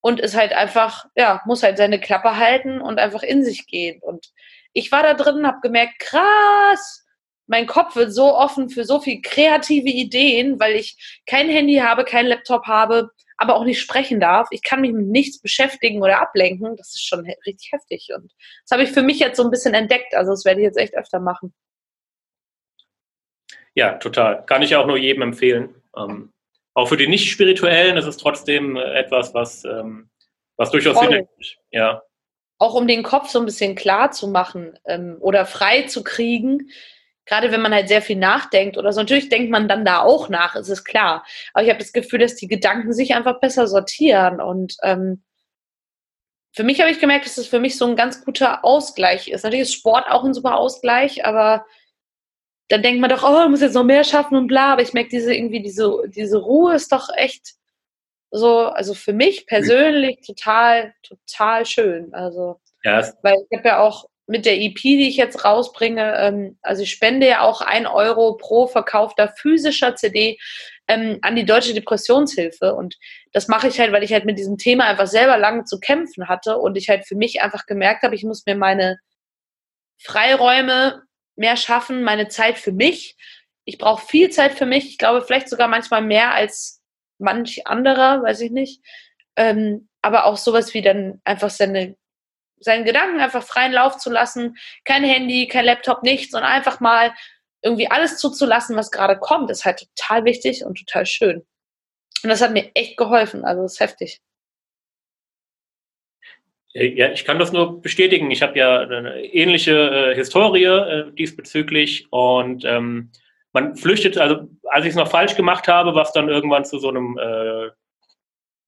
Und ist halt einfach, ja, muss halt seine Klappe halten und einfach in sich gehen. Und ich war da drin, habe gemerkt, krass, mein Kopf wird so offen für so viel kreative Ideen, weil ich kein Handy habe, kein Laptop habe, aber auch nicht sprechen darf. Ich kann mich mit nichts beschäftigen oder ablenken. Das ist schon richtig heftig. Und das habe ich für mich jetzt so ein bisschen entdeckt. Also das werde ich jetzt echt öfter machen. Ja, total. Kann ich auch nur jedem empfehlen. Ähm, auch für die Nicht-Spirituellen ist es trotzdem äh, etwas, was, ähm, was durchaus Sinn ergibt. Ja. Auch um den Kopf so ein bisschen klar zu machen ähm, oder frei zu kriegen. gerade wenn man halt sehr viel nachdenkt oder so, natürlich denkt man dann da auch nach, ist es klar. Aber ich habe das Gefühl, dass die Gedanken sich einfach besser sortieren. Und ähm, für mich habe ich gemerkt, dass es für mich so ein ganz guter Ausgleich ist. Natürlich ist Sport auch ein super Ausgleich, aber dann denkt man doch, oh, ich muss jetzt noch mehr schaffen und bla. Aber ich merke, diese irgendwie, diese, diese Ruhe ist doch echt so, also für mich persönlich total, total schön. Also, ja. weil ich habe ja auch mit der EP, die ich jetzt rausbringe, ähm, also ich spende ja auch ein Euro pro verkaufter physischer CD ähm, an die Deutsche Depressionshilfe. Und das mache ich halt, weil ich halt mit diesem Thema einfach selber lange zu kämpfen hatte und ich halt für mich einfach gemerkt habe, ich muss mir meine Freiräume mehr schaffen, meine Zeit für mich. Ich brauche viel Zeit für mich. Ich glaube, vielleicht sogar manchmal mehr als manch anderer, weiß ich nicht. Ähm, aber auch sowas wie dann einfach seine, seinen Gedanken einfach freien Lauf zu lassen. Kein Handy, kein Laptop, nichts und einfach mal irgendwie alles zuzulassen, was gerade kommt, ist halt total wichtig und total schön. Und das hat mir echt geholfen. Also das ist heftig. Ja, ich kann das nur bestätigen. Ich habe ja eine ähnliche äh, Historie äh, diesbezüglich und ähm, man flüchtet, also als ich es noch falsch gemacht habe, was dann irgendwann zu so einem, äh,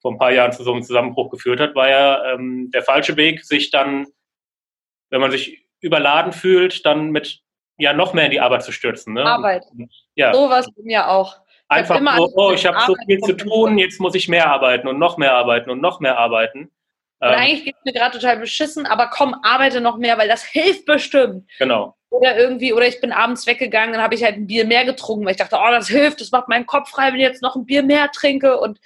vor ein paar Jahren zu so einem Zusammenbruch geführt hat, war ja ähm, der falsche Weg, sich dann, wenn man sich überladen fühlt, dann mit ja noch mehr in die Arbeit zu stürzen. Ne? Arbeit. Ja. So was bei mir auch. Ich Einfach so, oh, ich habe so viel zu tun, jetzt muss ich mehr arbeiten und noch mehr arbeiten und noch mehr arbeiten. Oder ähm, eigentlich geht es mir gerade total beschissen, aber komm, arbeite noch mehr, weil das hilft bestimmt. Genau. Oder irgendwie, oder ich bin abends weggegangen, dann habe ich halt ein Bier mehr getrunken, weil ich dachte, oh, das hilft, das macht meinen Kopf frei, wenn ich jetzt noch ein Bier mehr trinke. Und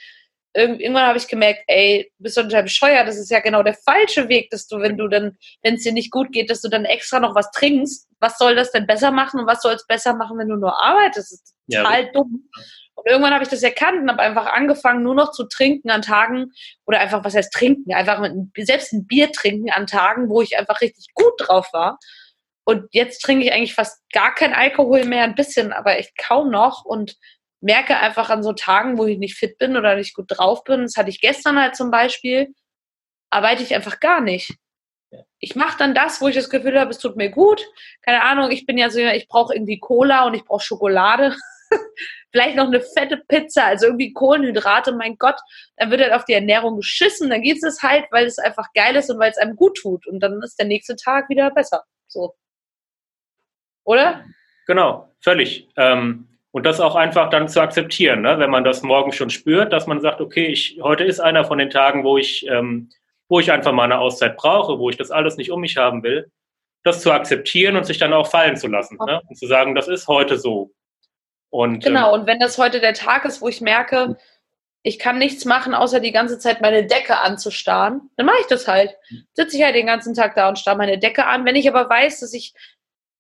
irgendwann habe ich gemerkt, ey, bist du total bescheuert, das ist ja genau der falsche Weg, dass du, wenn du dann, wenn es dir nicht gut geht, dass du dann extra noch was trinkst. Was soll das denn besser machen und was soll es besser machen, wenn du nur arbeitest? Das ist total ja, dumm. Und irgendwann habe ich das erkannt und habe einfach angefangen, nur noch zu trinken an Tagen oder einfach, was heißt trinken? Einfach mit, selbst ein Bier trinken an Tagen, wo ich einfach richtig gut drauf war. Und jetzt trinke ich eigentlich fast gar kein Alkohol mehr, ein bisschen, aber echt kaum noch und merke einfach an so Tagen, wo ich nicht fit bin oder nicht gut drauf bin, das hatte ich gestern halt zum Beispiel, arbeite ich einfach gar nicht. Ich mache dann das, wo ich das Gefühl habe, es tut mir gut. Keine Ahnung, ich bin ja so, ich brauche irgendwie Cola und ich brauche Schokolade. Vielleicht noch eine fette Pizza, also irgendwie Kohlenhydrate, mein Gott, dann wird halt auf die Ernährung geschissen, dann geht es halt, weil es einfach geil ist und weil es einem gut tut. Und dann ist der nächste Tag wieder besser. So. Oder? Genau, völlig. Ähm, und das auch einfach dann zu akzeptieren, ne? wenn man das morgen schon spürt, dass man sagt, okay, ich, heute ist einer von den Tagen, wo ich, ähm, wo ich einfach mal eine Auszeit brauche, wo ich das alles nicht um mich haben will, das zu akzeptieren und sich dann auch fallen zu lassen ne? und zu sagen, das ist heute so. Und, genau, ähm, und wenn das heute der Tag ist, wo ich merke, ich kann nichts machen, außer die ganze Zeit meine Decke anzustarren, dann mache ich das halt. Sitze ich halt den ganzen Tag da und starre meine Decke an. Wenn ich aber weiß, dass ich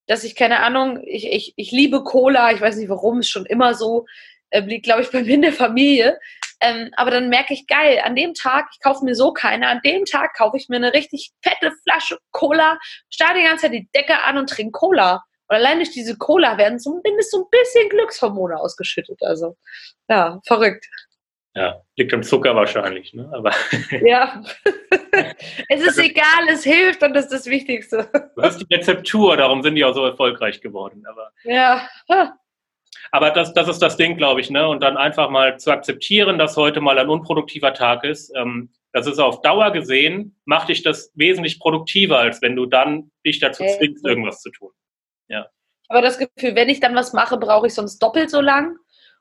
dass ich, keine Ahnung, ich, ich, ich liebe Cola, ich weiß nicht warum, ist schon immer so, äh, liegt, glaube ich, bei mir in der Familie. Ähm, aber dann merke ich, geil, an dem Tag, ich kaufe mir so keine, an dem Tag kaufe ich mir eine richtig fette Flasche Cola, starte die ganze Zeit die Decke an und trinke Cola. Und allein durch diese Cola werden zumindest so ein bisschen Glückshormone ausgeschüttet. Also, ja, verrückt. Ja, liegt am Zucker wahrscheinlich, ne? Aber ja. es ist also, egal, es hilft und das ist das Wichtigste. Du hast die Rezeptur, darum sind die auch so erfolgreich geworden. Aber, ja. Aber das, das ist das Ding, glaube ich, ne? Und dann einfach mal zu akzeptieren, dass heute mal ein unproduktiver Tag ist. Ähm, das ist auf Dauer gesehen, macht dich das wesentlich produktiver, als wenn du dann dich dazu zwingst, irgendwas zu tun. Ja. Aber das Gefühl, wenn ich dann was mache, brauche ich sonst doppelt so lang.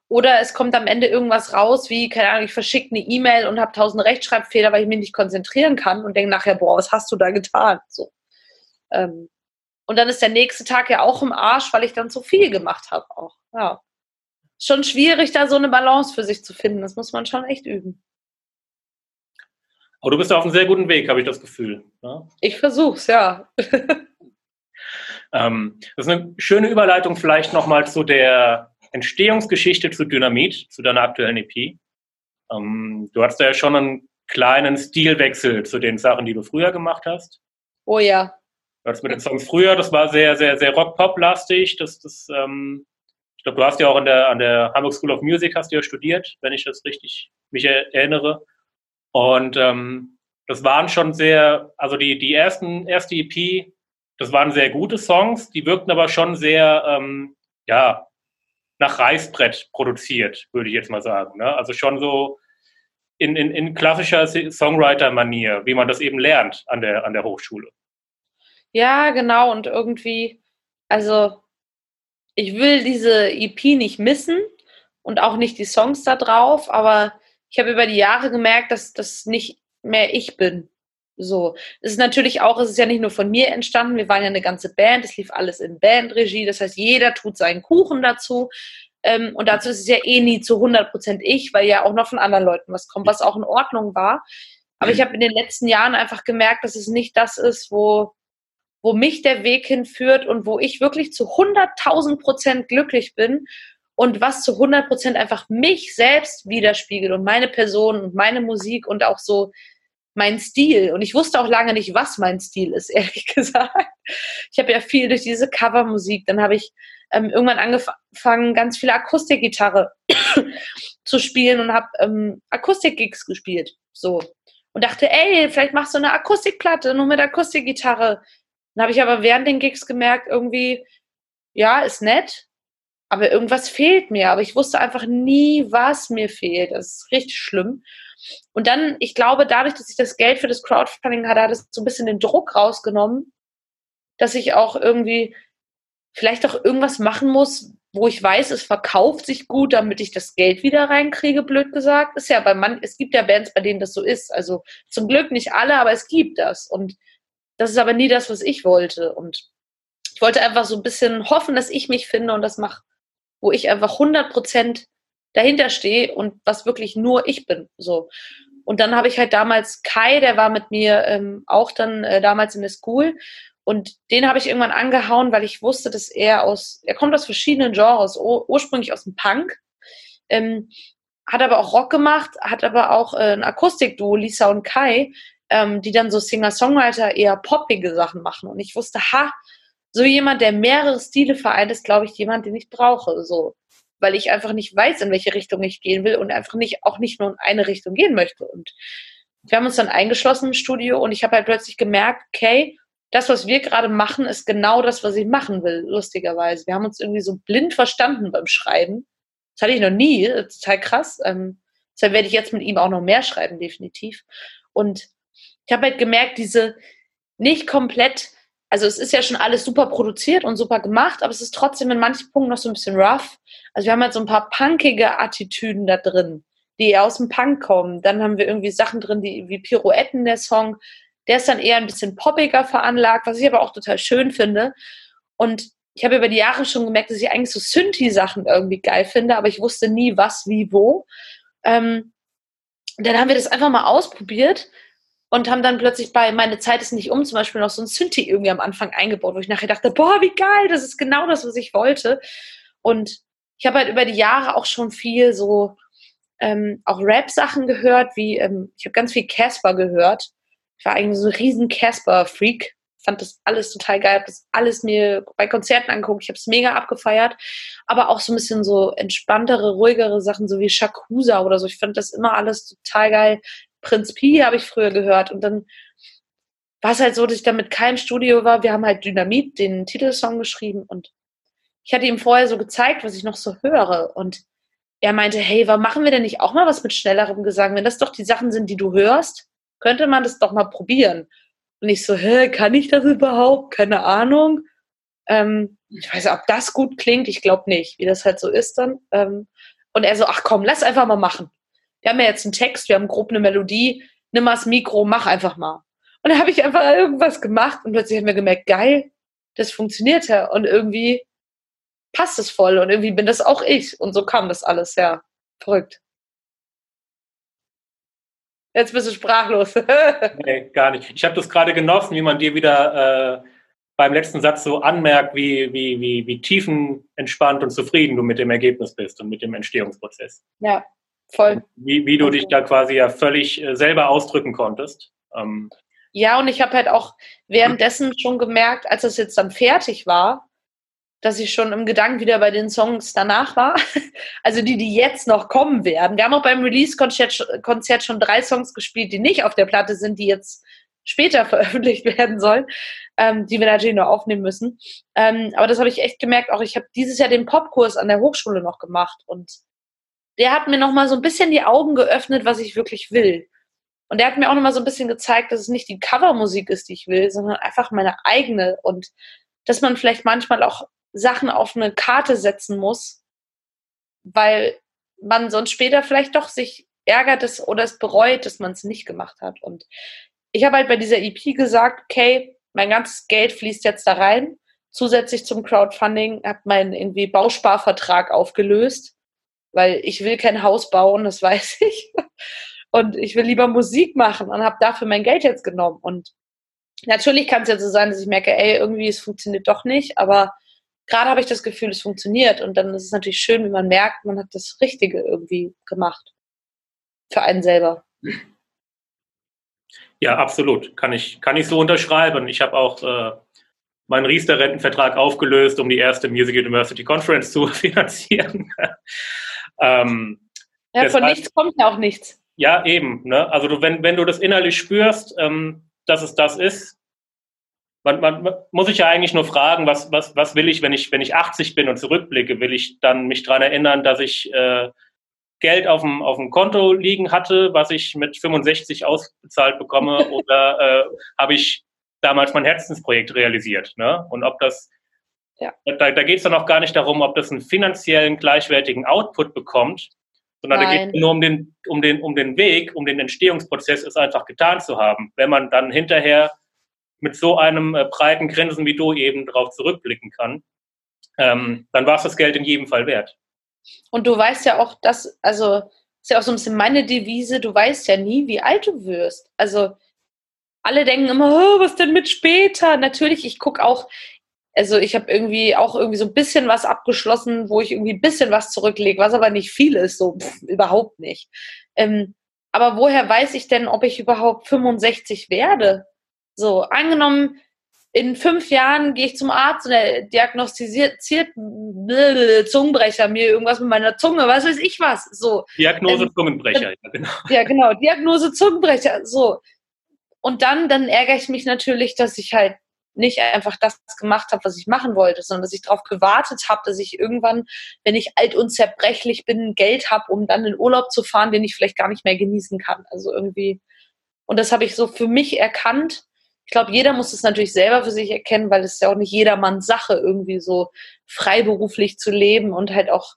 Oder es kommt am Ende irgendwas raus, wie, keine Ahnung, ich verschicke eine E-Mail und habe tausend Rechtschreibfehler, weil ich mich nicht konzentrieren kann und denke nachher, boah, was hast du da getan? So. Ähm, und dann ist der nächste Tag ja auch im Arsch, weil ich dann zu viel gemacht habe auch. Ja. Schon schwierig, da so eine Balance für sich zu finden. Das muss man schon echt üben. Aber du bist auf einem sehr guten Weg, habe ich das Gefühl. Ja? Ne? Ich versuch's, ja. ähm, das ist eine schöne Überleitung vielleicht nochmal zu der Entstehungsgeschichte zu Dynamit, zu deiner aktuellen EP. Ähm, du hast da ja schon einen kleinen Stilwechsel zu den Sachen, die du früher gemacht hast. Oh ja. Du hast mit den Songs früher, das war sehr, sehr, sehr Rock-Pop-lastig. Das, das, ähm, ich glaube, du hast ja auch in der, an der Hamburg School of Music hast du ja studiert, wenn ich das richtig mich erinnere. Und ähm, das waren schon sehr, also die, die ersten, erste EP, das waren sehr gute Songs, die wirkten aber schon sehr, ähm, ja, nach Reißbrett produziert, würde ich jetzt mal sagen. Ne? Also schon so in, in, in klassischer Songwriter-Manier, wie man das eben lernt an der, an der Hochschule. Ja, genau. Und irgendwie, also ich will diese EP nicht missen und auch nicht die Songs da drauf, aber ich habe über die Jahre gemerkt, dass das nicht mehr ich bin. So. Es ist natürlich auch, es ist ja nicht nur von mir entstanden, wir waren ja eine ganze Band, es lief alles in Bandregie, das heißt, jeder tut seinen Kuchen dazu. Ähm, und dazu ist es ja eh nie zu 100% ich, weil ja auch noch von anderen Leuten was kommt, was auch in Ordnung war. Aber ich mhm. habe in den letzten Jahren einfach gemerkt, dass es nicht das ist, wo, wo mich der Weg hinführt und wo ich wirklich zu 100.000% glücklich bin und was zu 100% einfach mich selbst widerspiegelt und meine Person und meine Musik und auch so mein Stil. Und ich wusste auch lange nicht, was mein Stil ist, ehrlich gesagt. Ich habe ja viel durch diese Covermusik. Dann habe ich ähm, irgendwann angefangen, ganz viele Akustikgitarre zu spielen und habe ähm, Akustikgigs gespielt. So. Und dachte, ey, vielleicht machst du eine Akustikplatte nur mit Akustikgitarre. Dann habe ich aber während den Gigs gemerkt, irgendwie, ja, ist nett, aber irgendwas fehlt mir. Aber ich wusste einfach nie, was mir fehlt. Das ist richtig schlimm. Und dann, ich glaube, dadurch, dass ich das Geld für das Crowdfunding hatte, hat es so ein bisschen den Druck rausgenommen, dass ich auch irgendwie vielleicht auch irgendwas machen muss, wo ich weiß, es verkauft sich gut, damit ich das Geld wieder reinkriege, blöd gesagt. Ist ja bei man, es gibt ja Bands, bei denen das so ist. Also zum Glück nicht alle, aber es gibt das. Und das ist aber nie das, was ich wollte. Und ich wollte einfach so ein bisschen hoffen, dass ich mich finde und das mache, wo ich einfach 100 Prozent dahinter stehe und was wirklich nur ich bin. So. Und dann habe ich halt damals Kai, der war mit mir ähm, auch dann äh, damals in der School. Und den habe ich irgendwann angehauen, weil ich wusste, dass er aus, er kommt aus verschiedenen Genres, ursprünglich aus dem Punk, ähm, hat aber auch Rock gemacht, hat aber auch äh, ein Akustikduo, Lisa und Kai, ähm, die dann so Singer-Songwriter eher poppige Sachen machen. Und ich wusste, ha, so jemand, der mehrere Stile vereint, ist, glaube ich, jemand, den ich brauche. So weil ich einfach nicht weiß, in welche Richtung ich gehen will und einfach nicht, auch nicht nur in eine Richtung gehen möchte. Und wir haben uns dann eingeschlossen im Studio und ich habe halt plötzlich gemerkt, okay, das, was wir gerade machen, ist genau das, was ich machen will, lustigerweise. Wir haben uns irgendwie so blind verstanden beim Schreiben. Das hatte ich noch nie, total krass. Ähm, deshalb werde ich jetzt mit ihm auch noch mehr schreiben, definitiv. Und ich habe halt gemerkt, diese nicht komplett also es ist ja schon alles super produziert und super gemacht, aber es ist trotzdem in manchen Punkten noch so ein bisschen rough. Also wir haben halt so ein paar punkige Attitüden da drin, die eher aus dem Punk kommen. Dann haben wir irgendwie Sachen drin, die wie Pirouetten, der Song. Der ist dann eher ein bisschen poppiger veranlagt, was ich aber auch total schön finde. Und ich habe über die Jahre schon gemerkt, dass ich eigentlich so Synthi-Sachen irgendwie geil finde, aber ich wusste nie, was, wie, wo. Ähm, dann haben wir das einfach mal ausprobiert und haben dann plötzlich bei Meine Zeit ist nicht um zum Beispiel noch so ein Synthi irgendwie am Anfang eingebaut, wo ich nachher dachte, boah, wie geil, das ist genau das, was ich wollte. Und ich habe halt über die Jahre auch schon viel so ähm, auch Rap-Sachen gehört, wie ähm, ich habe ganz viel Casper gehört. Ich war eigentlich so ein riesen Casper-Freak. Fand das alles total geil, habe das alles mir bei Konzerten angeguckt. Ich habe es mega abgefeiert. Aber auch so ein bisschen so entspanntere, ruhigere Sachen, so wie Shakusa oder so. Ich fand das immer alles total geil. Prinz Pi habe ich früher gehört und dann war es halt so, dass ich dann mit keinem Studio war. Wir haben halt Dynamit, den Titelsong geschrieben und ich hatte ihm vorher so gezeigt, was ich noch so höre und er meinte, hey, warum machen wir denn nicht auch mal was mit schnellerem Gesang? Wenn das doch die Sachen sind, die du hörst, könnte man das doch mal probieren. Und ich so, hä, kann ich das überhaupt? Keine Ahnung. Ähm, ich weiß nicht, ob das gut klingt. Ich glaube nicht, wie das halt so ist dann. Ähm, und er so, ach komm, lass einfach mal machen wir haben ja jetzt einen Text, wir haben grob eine Melodie, nimm mal das Mikro, mach einfach mal. Und dann habe ich einfach irgendwas gemacht und plötzlich haben wir gemerkt, geil, das funktioniert ja. Und irgendwie passt es voll und irgendwie bin das auch ich. Und so kam das alles, ja. Verrückt. Jetzt bist du sprachlos. nee, gar nicht. Ich habe das gerade genossen, wie man dir wieder äh, beim letzten Satz so anmerkt, wie, wie, wie, wie tiefenentspannt und zufrieden du mit dem Ergebnis bist und mit dem Entstehungsprozess. Ja, Voll. Wie, wie du dich da quasi ja völlig äh, selber ausdrücken konntest. Ähm. Ja, und ich habe halt auch währenddessen schon gemerkt, als es jetzt dann fertig war, dass ich schon im Gedanken wieder bei den Songs danach war. Also die, die jetzt noch kommen werden. Wir haben auch beim Release-Konzert schon drei Songs gespielt, die nicht auf der Platte sind, die jetzt später veröffentlicht werden sollen, ähm, die wir natürlich noch aufnehmen müssen. Ähm, aber das habe ich echt gemerkt. Auch ich habe dieses Jahr den Popkurs an der Hochschule noch gemacht und der hat mir noch mal so ein bisschen die Augen geöffnet, was ich wirklich will. Und der hat mir auch noch mal so ein bisschen gezeigt, dass es nicht die Covermusik ist, die ich will, sondern einfach meine eigene und dass man vielleicht manchmal auch Sachen auf eine Karte setzen muss, weil man sonst später vielleicht doch sich ärgert es oder es bereut, dass man es nicht gemacht hat. Und ich habe halt bei dieser EP gesagt, okay, mein ganzes Geld fließt jetzt da rein. Zusätzlich zum Crowdfunding habe meinen irgendwie Bausparvertrag aufgelöst, weil ich will kein Haus bauen, das weiß ich. Und ich will lieber Musik machen und habe dafür mein Geld jetzt genommen. Und natürlich kann es ja so sein, dass ich merke, ey, irgendwie es funktioniert doch nicht, aber gerade habe ich das Gefühl, es funktioniert. Und dann ist es natürlich schön, wie man merkt, man hat das Richtige irgendwie gemacht. Für einen selber. Ja, absolut. Kann ich, kann ich so unterschreiben. Ich habe auch äh, meinen Riester-Rentenvertrag aufgelöst, um die erste Music University Conference zu finanzieren. Ähm, ja, von heißt, nichts kommt ja auch nichts. Ja, eben. Ne? Also du, wenn, wenn du das innerlich spürst, ähm, dass es das ist, man, man, man, muss sich ja eigentlich nur fragen, was, was, was will ich, wenn ich, wenn ich 80 bin und zurückblicke, will ich dann mich daran erinnern, dass ich äh, Geld auf dem, auf dem Konto liegen hatte, was ich mit 65 ausbezahlt bekomme, oder äh, habe ich damals mein Herzensprojekt realisiert. Ne? Und ob das, ja. da, da geht es dann auch gar nicht darum, ob das einen finanziellen gleichwertigen Output bekommt, sondern Nein. da geht es nur um den, um, den, um den Weg, um den Entstehungsprozess, es einfach getan zu haben. Wenn man dann hinterher mit so einem äh, breiten Grinsen wie du eben darauf zurückblicken kann, ähm, dann war es das Geld in jedem Fall wert. Und du weißt ja auch, dass, also, ist ja auch so ein bisschen meine Devise, du weißt ja nie, wie alt du wirst. Also, alle denken immer, oh, was denn mit später? Natürlich, ich gucke auch, also ich habe irgendwie auch irgendwie so ein bisschen was abgeschlossen, wo ich irgendwie ein bisschen was zurücklege, was aber nicht viel ist, so pff, überhaupt nicht. Ähm, aber woher weiß ich denn, ob ich überhaupt 65 werde? So, angenommen, in fünf Jahren gehe ich zum Arzt und er diagnostiziert Zungenbrecher, mir irgendwas mit meiner Zunge, was weiß ich was. So. Diagnose ähm, Zungenbrecher, ja genau. Ja, genau, Diagnose Zungenbrecher, so. Und dann, dann ärgere ich mich natürlich, dass ich halt nicht einfach das gemacht habe, was ich machen wollte, sondern dass ich darauf gewartet habe, dass ich irgendwann, wenn ich alt und zerbrechlich bin, Geld habe, um dann in Urlaub zu fahren, den ich vielleicht gar nicht mehr genießen kann. Also irgendwie, und das habe ich so für mich erkannt ich glaube, jeder muss es natürlich selber für sich erkennen, weil es ja auch nicht jedermanns Sache, irgendwie so freiberuflich zu leben und halt auch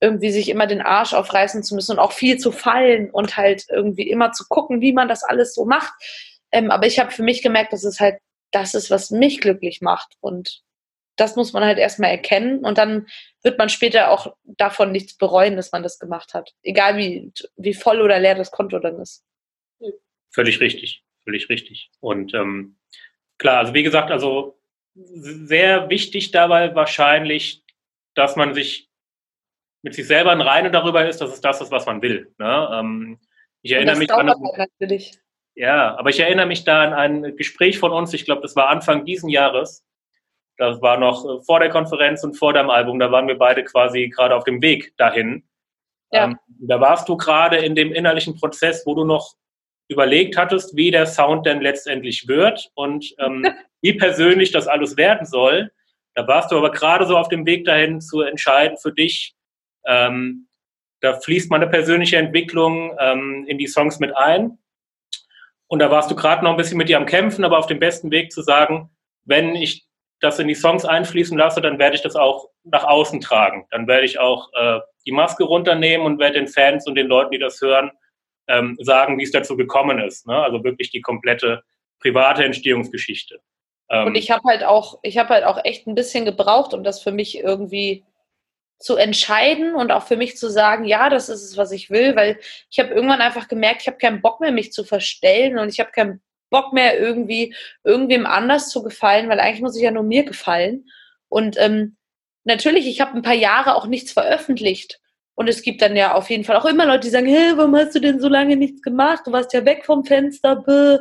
irgendwie sich immer den Arsch aufreißen zu müssen und auch viel zu fallen und halt irgendwie immer zu gucken, wie man das alles so macht. Ähm, aber ich habe für mich gemerkt, dass es halt das ist, was mich glücklich macht. Und das muss man halt erstmal erkennen und dann wird man später auch davon nichts bereuen, dass man das gemacht hat. Egal wie, wie voll oder leer das Konto dann ist. Völlig richtig völlig richtig. Und ähm, klar, also wie gesagt, also sehr wichtig dabei wahrscheinlich, dass man sich mit sich selber in Reine darüber ist, dass es das ist, was man will. Ne? Ähm, ich erinnere mich an. Halt natürlich. Ja, aber ich erinnere mich da an ein Gespräch von uns, ich glaube, das war Anfang diesen Jahres. Das war noch äh, vor der Konferenz und vor deinem Album. Da waren wir beide quasi gerade auf dem Weg dahin. Ja. Ähm, da warst du gerade in dem innerlichen Prozess, wo du noch überlegt hattest, wie der Sound denn letztendlich wird und ähm, wie persönlich das alles werden soll. Da warst du aber gerade so auf dem Weg dahin zu entscheiden für dich. Ähm, da fließt meine persönliche Entwicklung ähm, in die Songs mit ein. Und da warst du gerade noch ein bisschen mit dir am Kämpfen, aber auf dem besten Weg zu sagen, wenn ich das in die Songs einfließen lasse, dann werde ich das auch nach außen tragen. Dann werde ich auch äh, die Maske runternehmen und werde den Fans und den Leuten, die das hören, ähm, sagen, wie es dazu gekommen ist. Ne? Also wirklich die komplette private Entstehungsgeschichte. Ähm, und ich habe halt auch, ich habe halt auch echt ein bisschen gebraucht, um das für mich irgendwie zu entscheiden und auch für mich zu sagen, ja, das ist es, was ich will, weil ich habe irgendwann einfach gemerkt, ich habe keinen Bock mehr, mich zu verstellen und ich habe keinen Bock mehr, irgendwie irgendwem anders zu gefallen, weil eigentlich muss ich ja nur mir gefallen. Und ähm, natürlich, ich habe ein paar Jahre auch nichts veröffentlicht. Und es gibt dann ja auf jeden Fall auch immer Leute, die sagen, hey, warum hast du denn so lange nichts gemacht? Du warst ja weg vom Fenster. Bäh.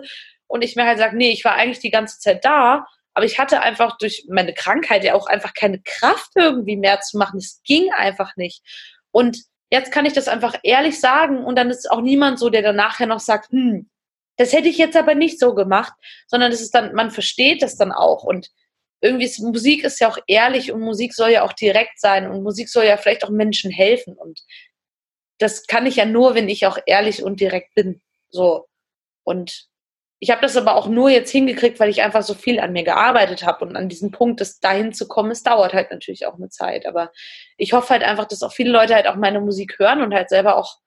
Und ich mir halt sage, nee, ich war eigentlich die ganze Zeit da, aber ich hatte einfach durch meine Krankheit ja auch einfach keine Kraft irgendwie mehr zu machen. Es ging einfach nicht. Und jetzt kann ich das einfach ehrlich sagen und dann ist auch niemand so, der dann nachher noch sagt, hm, das hätte ich jetzt aber nicht so gemacht, sondern es ist dann, man versteht das dann auch und irgendwie ist Musik ist ja auch ehrlich und Musik soll ja auch direkt sein und Musik soll ja vielleicht auch Menschen helfen und das kann ich ja nur, wenn ich auch ehrlich und direkt bin. So. Und ich habe das aber auch nur jetzt hingekriegt, weil ich einfach so viel an mir gearbeitet habe und an diesem Punkt, das dahin zu kommen, es dauert halt natürlich auch eine Zeit. Aber ich hoffe halt einfach, dass auch viele Leute halt auch meine Musik hören und halt selber auch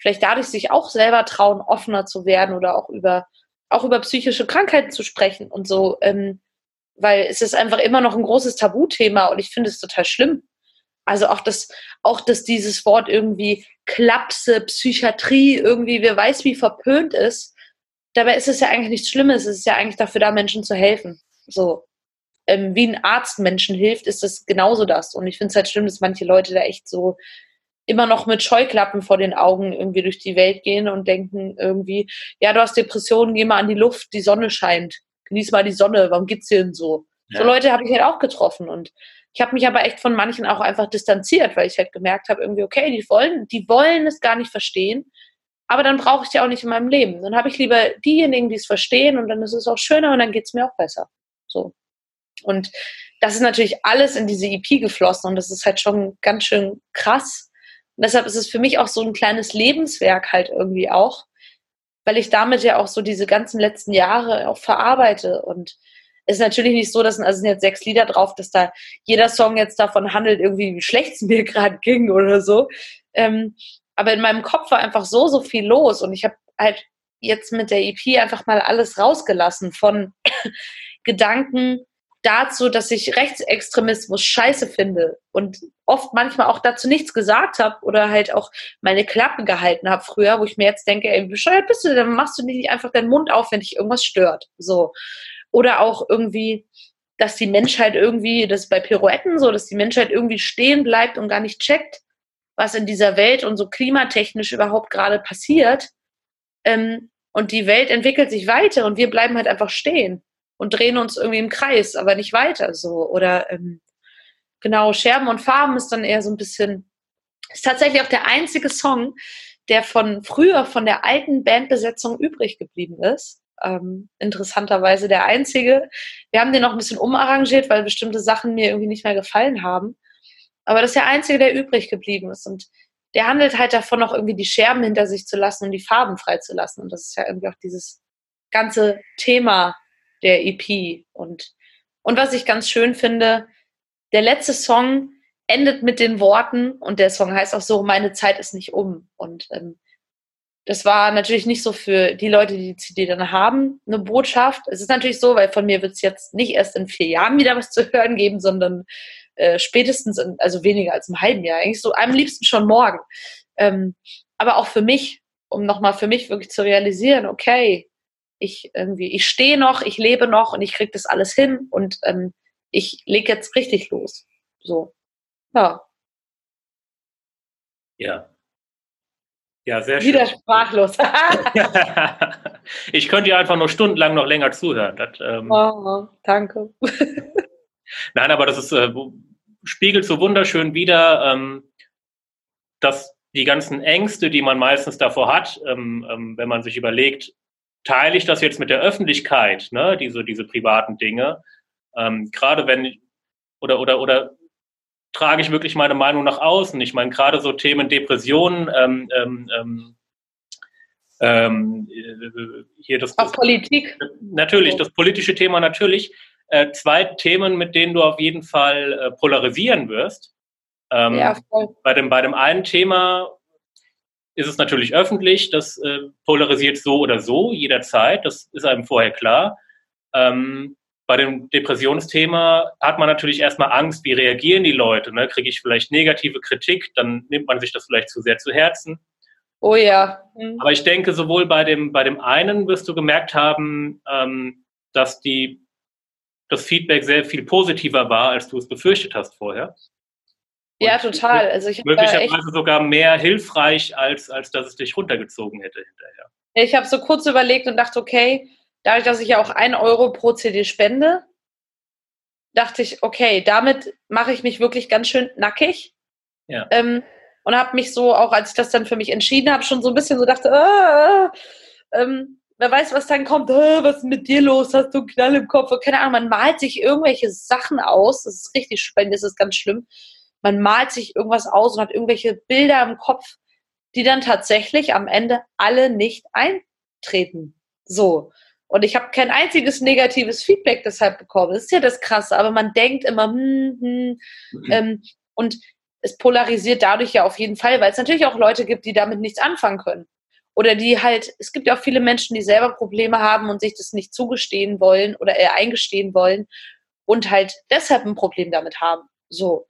vielleicht dadurch sich auch selber trauen, offener zu werden oder auch über auch über psychische Krankheiten zu sprechen und so, ähm, weil es ist einfach immer noch ein großes Tabuthema und ich finde es total schlimm. Also auch das, auch dass dieses Wort irgendwie Klapse, Psychiatrie irgendwie, wer weiß wie verpönt ist dabei ist es ja eigentlich nichts Schlimmes. Es ist ja eigentlich dafür da, Menschen zu helfen. So. Ähm, wie ein Arzt Menschen hilft, ist das genauso das. Und ich finde es halt schlimm, dass manche Leute da echt so immer noch mit Scheuklappen vor den Augen irgendwie durch die Welt gehen und denken irgendwie, ja, du hast Depressionen, geh mal an die Luft, die Sonne scheint. Genieß mal die Sonne, warum geht's dir denn so? Ja. So Leute habe ich halt auch getroffen und ich habe mich aber echt von manchen auch einfach distanziert, weil ich halt gemerkt habe, irgendwie, okay, die wollen, die wollen es gar nicht verstehen aber dann brauche ich die auch nicht in meinem Leben. Dann habe ich lieber diejenigen, die es verstehen und dann ist es auch schöner und dann geht es mir auch besser. So. Und das ist natürlich alles in diese EP geflossen und das ist halt schon ganz schön krass. Und deshalb ist es für mich auch so ein kleines Lebenswerk halt irgendwie auch, weil ich damit ja auch so diese ganzen letzten Jahre auch verarbeite und es ist natürlich nicht so, dass also sind jetzt sechs Lieder drauf, dass da jeder Song jetzt davon handelt, irgendwie wie schlecht es mir gerade ging oder so. Ähm, aber in meinem Kopf war einfach so, so viel los und ich habe halt jetzt mit der EP einfach mal alles rausgelassen von Gedanken dazu, dass ich Rechtsextremismus scheiße finde und oft manchmal auch dazu nichts gesagt habe oder halt auch meine Klappe gehalten habe früher, wo ich mir jetzt denke, ey, wie bescheuert bist du, dann machst du nicht einfach deinen Mund auf, wenn dich irgendwas stört. So. Oder auch irgendwie, dass die Menschheit irgendwie, das ist bei Pirouetten so, dass die Menschheit irgendwie stehen bleibt und gar nicht checkt, was in dieser Welt und so klimatechnisch überhaupt gerade passiert. Ähm, und die Welt entwickelt sich weiter und wir bleiben halt einfach stehen und drehen uns irgendwie im Kreis, aber nicht weiter so. Oder ähm, genau, Scherben und Farben ist dann eher so ein bisschen, ist tatsächlich auch der einzige Song, der von früher, von der alten Bandbesetzung übrig geblieben ist. Ähm, interessanterweise der einzige. Wir haben den noch ein bisschen umarrangiert, weil bestimmte Sachen mir irgendwie nicht mehr gefallen haben. Aber das ist der einzige, der übrig geblieben ist. Und der handelt halt davon, auch irgendwie die Scherben hinter sich zu lassen und die Farben freizulassen. Und das ist ja irgendwie auch dieses ganze Thema der EP. Und, und was ich ganz schön finde, der letzte Song endet mit den Worten und der Song heißt auch so, meine Zeit ist nicht um. Und ähm, das war natürlich nicht so für die Leute, die die CD dann haben, eine Botschaft. Es ist natürlich so, weil von mir wird es jetzt nicht erst in vier Jahren wieder was zu hören geben, sondern äh, spätestens, in, also weniger als im halben Jahr, eigentlich so am liebsten schon morgen. Ähm, aber auch für mich, um nochmal für mich wirklich zu realisieren, okay, ich irgendwie, ich stehe noch, ich lebe noch und ich kriege das alles hin und ähm, ich lege jetzt richtig los. So. Ja. Ja. Ja, sehr schön. Wieder sprachlos. ich könnte dir einfach nur stundenlang noch länger zuhören. Das, ähm, oh, danke. Nein, aber das ist, äh, spiegelt so wunderschön wider, ähm, dass die ganzen Ängste, die man meistens davor hat, ähm, ähm, wenn man sich überlegt, teile ich das jetzt mit der Öffentlichkeit, ne, diese, diese privaten Dinge, ähm, gerade wenn, oder, oder, oder trage ich wirklich meine Meinung nach außen? Ich meine, gerade so Themen Depressionen, ähm, ähm, ähm äh, hier das, das Politik. Natürlich, das politische Thema natürlich äh, zwei Themen, mit denen du auf jeden Fall äh, polarisieren wirst. Ähm, ja, voll. Bei dem, bei dem einen Thema ist es natürlich öffentlich, das äh, polarisiert so oder so jederzeit, das ist einem vorher klar. Ähm, bei dem Depressionsthema hat man natürlich erstmal Angst, wie reagieren die Leute? Ne? Kriege ich vielleicht negative Kritik, dann nimmt man sich das vielleicht zu sehr zu Herzen. Oh ja. Mhm. Aber ich denke, sowohl bei dem, bei dem einen wirst du gemerkt haben, ähm, dass die das Feedback sehr viel positiver war, als du es befürchtet hast vorher. Und ja, total. Also ich möglicherweise sogar mehr hilfreich, als, als dass es dich runtergezogen hätte hinterher. Ich habe so kurz überlegt und dachte, okay, dadurch, dass ich ja auch ein Euro pro CD spende, dachte ich, okay, damit mache ich mich wirklich ganz schön nackig. Ja. Ähm, und habe mich so, auch als ich das dann für mich entschieden habe, schon so ein bisschen so dachte, äh, ähm, wer weiß, was dann kommt, was ist mit dir los, hast du einen Knall im Kopf, keine Ahnung, man malt sich irgendwelche Sachen aus, das ist richtig spannend, das ist ganz schlimm, man malt sich irgendwas aus und hat irgendwelche Bilder im Kopf, die dann tatsächlich am Ende alle nicht eintreten. So. Und ich habe kein einziges negatives Feedback deshalb bekommen. Das ist ja das Krasse, aber man denkt immer, hm, hm, mhm. ähm, und es polarisiert dadurch ja auf jeden Fall, weil es natürlich auch Leute gibt, die damit nichts anfangen können. Oder die halt, es gibt ja auch viele Menschen, die selber Probleme haben und sich das nicht zugestehen wollen oder eher eingestehen wollen und halt deshalb ein Problem damit haben. So.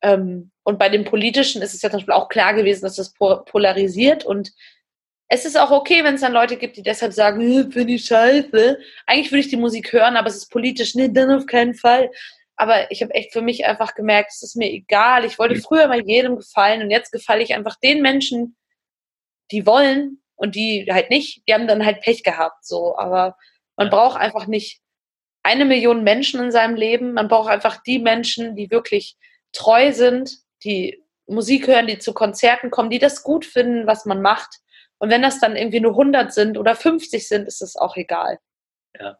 Ähm, und bei dem Politischen ist es ja zum Beispiel auch klar gewesen, dass das polarisiert und es ist auch okay, wenn es dann Leute gibt, die deshalb sagen, finde ich scheiße. Eigentlich würde ich die Musik hören, aber es ist politisch. Nee, dann auf keinen Fall. Aber ich habe echt für mich einfach gemerkt, es ist mir egal. Ich wollte früher mal jedem gefallen und jetzt gefalle ich einfach den Menschen, die wollen und die halt nicht. Die haben dann halt Pech gehabt. So, aber man braucht einfach nicht eine Million Menschen in seinem Leben. Man braucht einfach die Menschen, die wirklich treu sind, die Musik hören, die zu Konzerten kommen, die das gut finden, was man macht. Und wenn das dann irgendwie nur 100 sind oder 50 sind, ist es auch egal. Ja.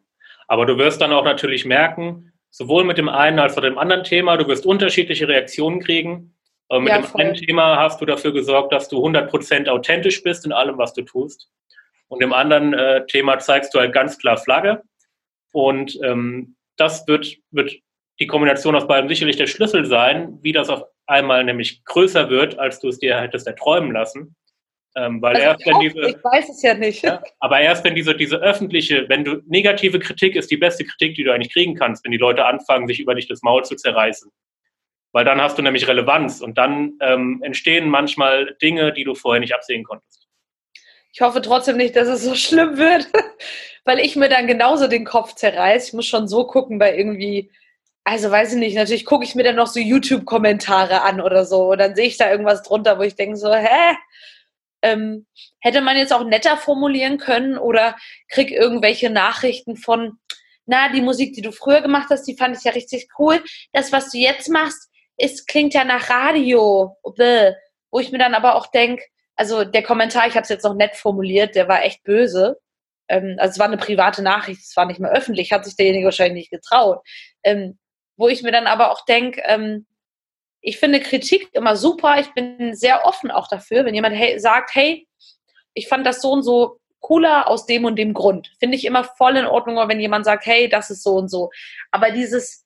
Aber du wirst dann auch natürlich merken, sowohl mit dem einen als auch mit dem anderen Thema, du wirst unterschiedliche Reaktionen kriegen. Mit ja, dem voll. einen Thema hast du dafür gesorgt, dass du 100% authentisch bist in allem, was du tust. Und im anderen äh, Thema zeigst du halt ganz klar Flagge. Und ähm, das wird, wird die Kombination aus beiden sicherlich der Schlüssel sein, wie das auf einmal nämlich größer wird, als du es dir hättest erträumen lassen. Ähm, weil also erst wenn diese, ich weiß es ja nicht. Ja, aber erst wenn diese, diese öffentliche, wenn du negative Kritik ist die beste Kritik, die du eigentlich kriegen kannst, wenn die Leute anfangen, sich über dich das Maul zu zerreißen. Weil dann hast du nämlich Relevanz und dann ähm, entstehen manchmal Dinge, die du vorher nicht absehen konntest. Ich hoffe trotzdem nicht, dass es so schlimm wird, weil ich mir dann genauso den Kopf zerreiße. Ich muss schon so gucken bei irgendwie also weiß ich nicht, natürlich gucke ich mir dann noch so YouTube-Kommentare an oder so und dann sehe ich da irgendwas drunter, wo ich denke so, hä? Ähm, hätte man jetzt auch netter formulieren können oder krieg irgendwelche Nachrichten von, na, die Musik, die du früher gemacht hast, die fand ich ja richtig cool. Das, was du jetzt machst, ist, klingt ja nach Radio. Bäh. Wo ich mir dann aber auch denke, also der Kommentar, ich habe es jetzt noch nett formuliert, der war echt böse. Ähm, also es war eine private Nachricht, es war nicht mehr öffentlich, hat sich derjenige wahrscheinlich nicht getraut. Ähm, wo ich mir dann aber auch denke, ähm, ich finde Kritik immer super. Ich bin sehr offen auch dafür, wenn jemand hey, sagt, hey, ich fand das so und so cooler aus dem und dem Grund. Finde ich immer voll in Ordnung, wenn jemand sagt, hey, das ist so und so. Aber dieses,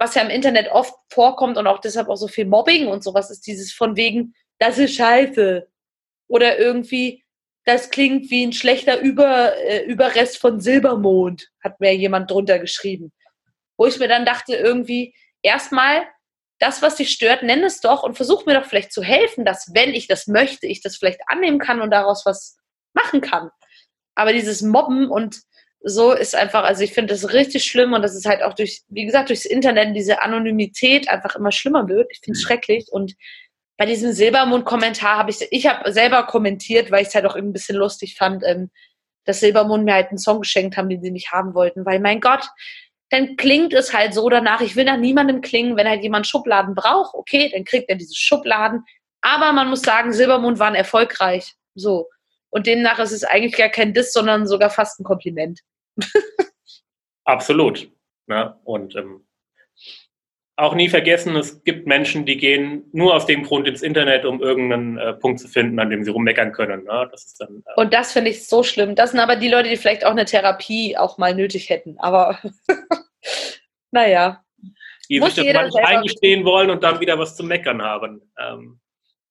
was ja im Internet oft vorkommt und auch deshalb auch so viel Mobbing und sowas, ist dieses von wegen, das ist scheiße. Oder irgendwie, das klingt wie ein schlechter Über, äh, Überrest von Silbermond, hat mir jemand drunter geschrieben wo ich mir dann dachte, irgendwie, erstmal, das, was dich stört, nenn es doch und versuch mir doch vielleicht zu helfen, dass, wenn ich das möchte, ich das vielleicht annehmen kann und daraus was machen kann. Aber dieses Mobben und so ist einfach, also ich finde das richtig schlimm und das ist halt auch durch, wie gesagt, durchs Internet diese Anonymität einfach immer schlimmer wird. Ich finde es mhm. schrecklich und bei diesem Silbermond-Kommentar habe ich, ich habe selber kommentiert, weil ich es halt auch ein bisschen lustig fand, ähm, dass Silbermond mir halt einen Song geschenkt haben, den sie nicht haben wollten, weil mein Gott, dann klingt es halt so danach. Ich will nach niemandem klingen, wenn halt jemand Schubladen braucht, okay, dann kriegt er diese Schubladen. Aber man muss sagen, Silbermond waren erfolgreich. So. Und demnach ist es eigentlich gar kein Diss, sondern sogar fast ein Kompliment. Absolut. Ja, und ähm, auch nie vergessen, es gibt Menschen, die gehen nur aus dem Grund ins Internet, um irgendeinen äh, Punkt zu finden, an dem sie rummeckern können. Ne? Das dann, äh und das finde ich so schlimm. Das sind aber die Leute, die vielleicht auch eine Therapie auch mal nötig hätten. Aber naja. Die Muss sich das manchmal eingestehen wollen und dann wieder was zu meckern haben. Ähm.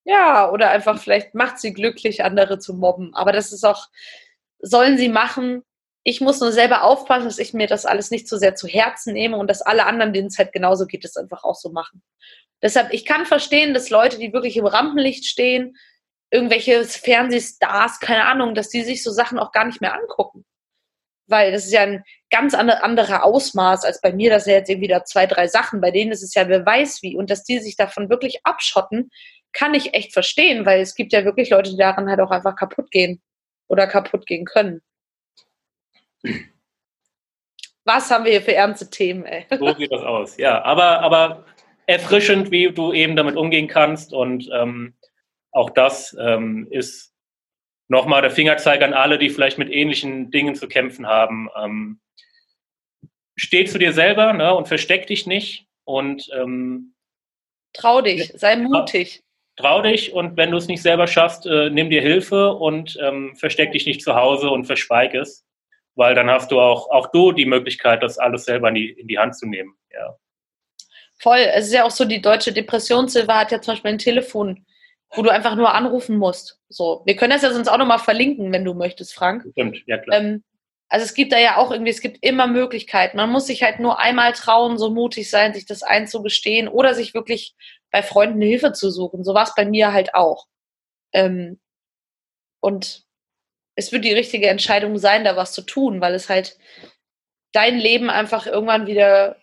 Ja, oder einfach vielleicht macht sie glücklich, andere zu mobben. Aber das ist auch, sollen sie machen, ich muss nur selber aufpassen, dass ich mir das alles nicht zu sehr zu Herzen nehme und dass alle anderen, denen es halt genauso geht, das einfach auch so machen. Deshalb, ich kann verstehen, dass Leute, die wirklich im Rampenlicht stehen, irgendwelche Fernsehstars, keine Ahnung, dass die sich so Sachen auch gar nicht mehr angucken. Weil das ist ja ein ganz anderer Ausmaß als bei mir, das sind jetzt irgendwie da zwei, drei Sachen. Bei denen ist es ja, wer weiß wie. Und dass die sich davon wirklich abschotten, kann ich echt verstehen, weil es gibt ja wirklich Leute, die daran halt auch einfach kaputt gehen oder kaputt gehen können. Was haben wir hier für ernste Themen, ey? So sieht das aus, ja. Aber, aber erfrischend, wie du eben damit umgehen kannst. Und ähm, auch das ähm, ist nochmal der Fingerzeig an alle, die vielleicht mit ähnlichen Dingen zu kämpfen haben. Ähm, steh zu dir selber ne, und versteck dich nicht und ähm, trau dich, sei mutig. Trau dich und wenn du es nicht selber schaffst, äh, nimm dir Hilfe und ähm, versteck dich nicht zu Hause und verschweig es, weil dann hast du auch, auch du die Möglichkeit, das alles selber in die, in die Hand zu nehmen. Ja. Voll. Es ist ja auch so, die deutsche Depressionshilfe hat ja zum Beispiel ein Telefon, wo du einfach nur anrufen musst. So, wir können das ja sonst auch nochmal verlinken, wenn du möchtest, Frank. Stimmt, ja klar. Ähm, also es gibt da ja auch irgendwie, es gibt immer Möglichkeiten. Man muss sich halt nur einmal trauen, so mutig sein, sich das einzugestehen oder sich wirklich bei Freunden Hilfe zu suchen. So war es bei mir halt auch. Ähm, und es wird die richtige Entscheidung sein, da was zu tun, weil es halt dein Leben einfach irgendwann wieder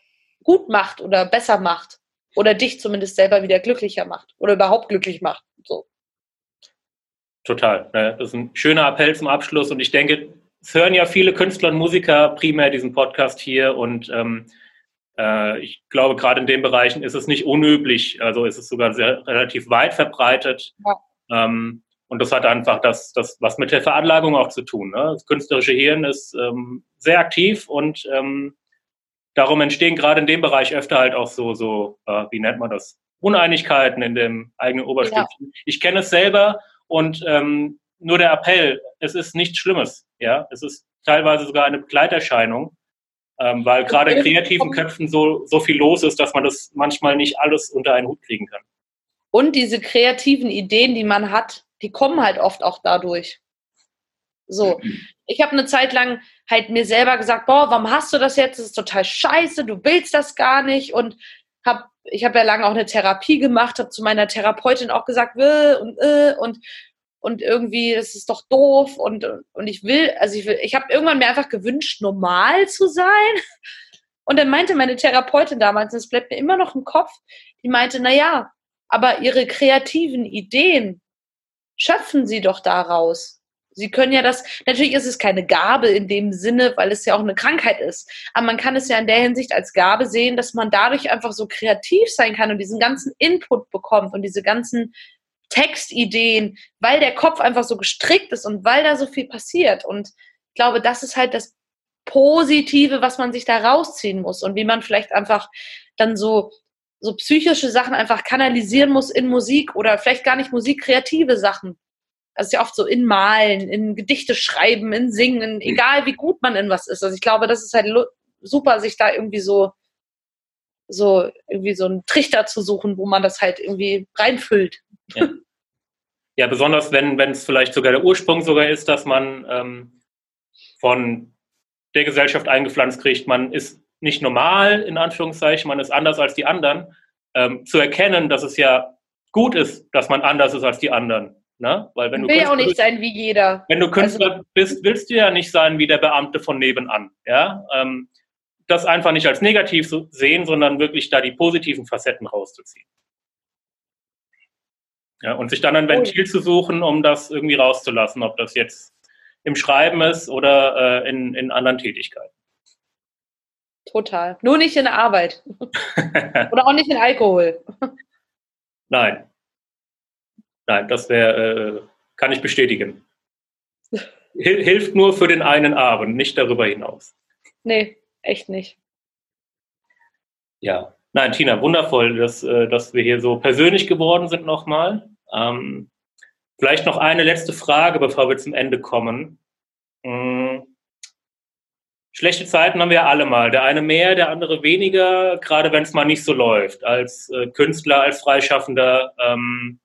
gut macht oder besser macht oder dich zumindest selber wieder glücklicher macht oder überhaupt glücklich macht. So. Total. Ne? Das ist ein schöner Appell zum Abschluss und ich denke, es hören ja viele Künstler und Musiker primär diesen Podcast hier und ähm, äh, ich glaube, gerade in den Bereichen ist es nicht unüblich, also ist es sogar sehr relativ weit verbreitet. Ja. Ähm, und das hat einfach das, das was mit der Veranlagung auch zu tun. Ne? Das künstlerische Hirn ist ähm, sehr aktiv und ähm, darum entstehen gerade in dem Bereich öfter halt auch so, so äh, wie nennt man das, Uneinigkeiten in dem eigenen Oberstückchen. Ja. Ich kenne es selber und ähm, nur der Appell, es ist nichts Schlimmes. Ja, es ist teilweise sogar eine Begleiterscheinung, ähm, weil gerade in kreativen Köpfen so, so viel los ist, dass man das manchmal nicht alles unter einen Hut kriegen kann. Und diese kreativen Ideen, die man hat, die kommen halt oft auch dadurch. So, ich habe eine Zeit lang halt mir selber gesagt, boah, warum hast du das jetzt? Das ist total scheiße, du willst das gar nicht und hab, ich habe ja lange auch eine Therapie gemacht, habe zu meiner Therapeutin auch gesagt, äh, und äh, und und irgendwie, das ist doch doof und, und ich will, also ich will, ich habe irgendwann mir einfach gewünscht, normal zu sein. Und dann meinte meine Therapeutin damals, das bleibt mir immer noch im Kopf, die meinte, na ja, aber ihre kreativen Ideen schöpfen sie doch daraus. Sie können ja das, natürlich ist es keine Gabe in dem Sinne, weil es ja auch eine Krankheit ist. Aber man kann es ja in der Hinsicht als Gabe sehen, dass man dadurch einfach so kreativ sein kann und diesen ganzen Input bekommt und diese ganzen Textideen, weil der Kopf einfach so gestrickt ist und weil da so viel passiert. Und ich glaube, das ist halt das Positive, was man sich da rausziehen muss und wie man vielleicht einfach dann so so psychische Sachen einfach kanalisieren muss in Musik oder vielleicht gar nicht Musik, kreative Sachen. Das ist ja oft so in Malen, in Gedichte schreiben, in Singen, egal wie gut man in was ist. Also ich glaube, das ist halt super, sich da irgendwie so, so irgendwie so einen Trichter zu suchen, wo man das halt irgendwie reinfüllt. Ja, ja besonders wenn es vielleicht sogar der Ursprung sogar ist, dass man ähm, von der Gesellschaft eingepflanzt kriegt, man ist nicht normal, in Anführungszeichen, man ist anders als die anderen, ähm, zu erkennen, dass es ja gut ist, dass man anders ist als die anderen. Ne? Weil wenn du will auch nicht bist, sein wie jeder. Wenn du Künstler also, bist, willst du ja nicht sein wie der Beamte von nebenan. Ja? Ähm, das einfach nicht als negativ sehen, sondern wirklich da die positiven Facetten rauszuziehen. Ja, und sich dann ein Ventil oh. zu suchen, um das irgendwie rauszulassen, ob das jetzt im Schreiben ist oder äh, in, in anderen Tätigkeiten. Total. Nur nicht in der Arbeit. oder auch nicht in Alkohol. Nein. Nein, das wäre, äh, kann ich bestätigen. Hil hilft nur für den einen Abend, nicht darüber hinaus. Nee, echt nicht. Ja, Nein, Tina, wundervoll, dass, äh, dass wir hier so persönlich geworden sind nochmal. Ähm, vielleicht noch eine letzte Frage, bevor wir zum Ende kommen. Hm. Schlechte Zeiten haben wir alle mal. Der eine mehr, der andere weniger, gerade wenn es mal nicht so läuft. Als äh, Künstler, als Freischaffender, ähm,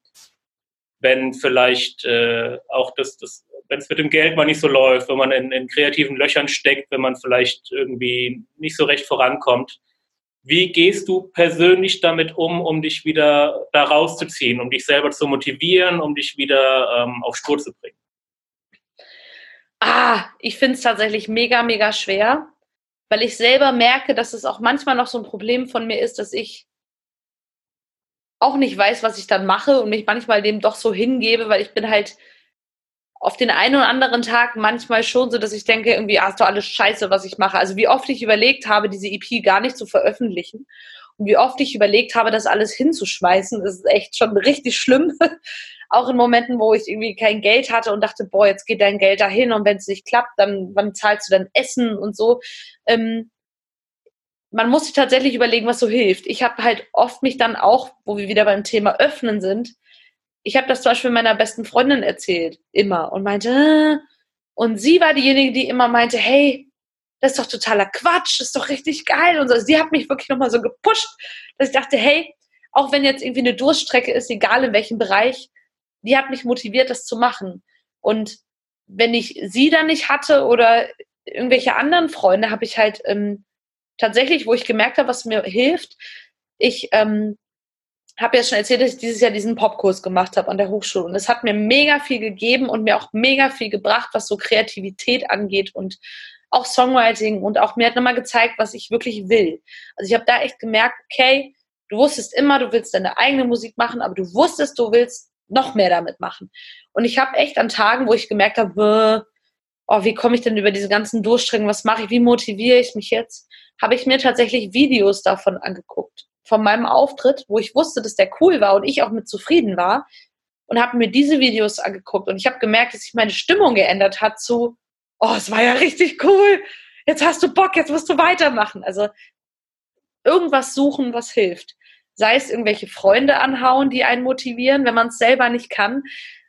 wenn vielleicht äh, auch das, das wenn es mit dem Geld mal nicht so läuft, wenn man in, in kreativen Löchern steckt, wenn man vielleicht irgendwie nicht so recht vorankommt. Wie gehst du persönlich damit um, um dich wieder da rauszuziehen, um dich selber zu motivieren, um dich wieder ähm, auf Spur zu bringen? Ah, ich finde es tatsächlich mega, mega schwer, weil ich selber merke, dass es auch manchmal noch so ein Problem von mir ist, dass ich auch nicht weiß, was ich dann mache und mich manchmal dem doch so hingebe, weil ich bin halt auf den einen oder anderen Tag manchmal schon so, dass ich denke, irgendwie, ah, ist doch alles scheiße, was ich mache. Also wie oft ich überlegt habe, diese EP gar nicht zu veröffentlichen und wie oft ich überlegt habe, das alles hinzuschmeißen, das ist echt schon richtig schlimm. auch in Momenten, wo ich irgendwie kein Geld hatte und dachte, boah, jetzt geht dein Geld dahin und wenn es nicht klappt, dann wann zahlst du dann Essen und so. Ähm, man muss sich tatsächlich überlegen, was so hilft. Ich habe halt oft mich dann auch, wo wir wieder beim Thema Öffnen sind, ich habe das zum Beispiel meiner besten Freundin erzählt, immer, und meinte, und sie war diejenige, die immer meinte, hey, das ist doch totaler Quatsch, das ist doch richtig geil. Und so. Sie hat mich wirklich nochmal so gepusht, dass ich dachte, hey, auch wenn jetzt irgendwie eine Durststrecke ist, egal in welchem Bereich, die hat mich motiviert, das zu machen. Und wenn ich sie dann nicht hatte oder irgendwelche anderen Freunde, habe ich halt ähm, tatsächlich, wo ich gemerkt habe, was mir hilft, ich ähm, habe ja schon erzählt, dass ich dieses Jahr diesen Popkurs gemacht habe an der Hochschule. Und es hat mir mega viel gegeben und mir auch mega viel gebracht, was so Kreativität angeht und auch Songwriting und auch mir hat nochmal gezeigt, was ich wirklich will. Also ich habe da echt gemerkt, okay, du wusstest immer, du willst deine eigene Musik machen, aber du wusstest, du willst noch mehr damit machen. Und ich habe echt an Tagen, wo ich gemerkt habe, oh, wie komme ich denn über diese ganzen Durchstränge, was mache ich, wie motiviere ich mich jetzt, habe ich mir tatsächlich Videos davon angeguckt, von meinem Auftritt, wo ich wusste, dass der cool war und ich auch mit zufrieden war und habe mir diese Videos angeguckt und ich habe gemerkt, dass sich meine Stimmung geändert hat zu, oh, es war ja richtig cool, jetzt hast du Bock, jetzt musst du weitermachen. Also irgendwas suchen, was hilft. Sei es irgendwelche Freunde anhauen, die einen motivieren, wenn man es selber nicht kann.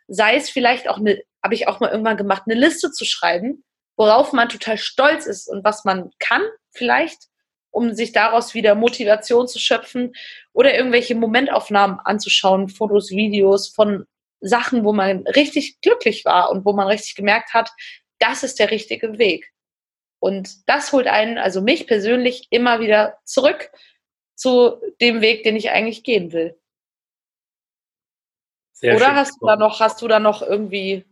Sei es vielleicht auch eine, habe ich auch mal irgendwann gemacht, eine Liste zu schreiben, worauf man total stolz ist und was man kann vielleicht, um sich daraus wieder Motivation zu schöpfen oder irgendwelche Momentaufnahmen anzuschauen, Fotos, Videos von Sachen, wo man richtig glücklich war und wo man richtig gemerkt hat, das ist der richtige Weg. Und das holt einen, also mich persönlich, immer wieder zurück zu dem Weg, den ich eigentlich gehen will. Sehr Oder hast du da noch, hast du da noch irgendwie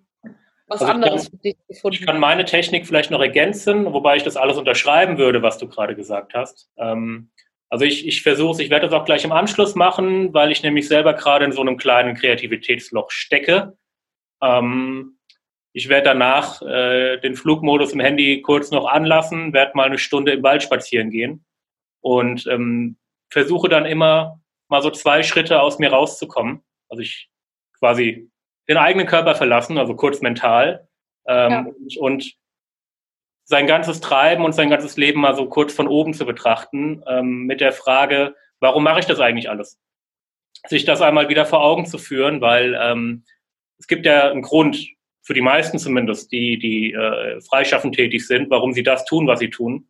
was also anderes kann, für dich gefunden? Ich kann meine Technik vielleicht noch ergänzen, wobei ich das alles unterschreiben würde, was du gerade gesagt hast. Ähm, also ich, ich versuche es, ich werde das auch gleich im Anschluss machen, weil ich nämlich selber gerade in so einem kleinen Kreativitätsloch stecke. Ähm, ich werde danach äh, den Flugmodus im Handy kurz noch anlassen, werde mal eine Stunde im Wald spazieren gehen und ähm, versuche dann immer mal so zwei Schritte aus mir rauszukommen. Also ich quasi den eigenen Körper verlassen, also kurz mental ähm, ja. und, und, sein ganzes Treiben und sein ganzes Leben mal so kurz von oben zu betrachten ähm, mit der Frage, warum mache ich das eigentlich alles? Sich das einmal wieder vor Augen zu führen, weil ähm, es gibt ja einen Grund, für die meisten zumindest, die, die äh, freischaffend tätig sind, warum sie das tun, was sie tun.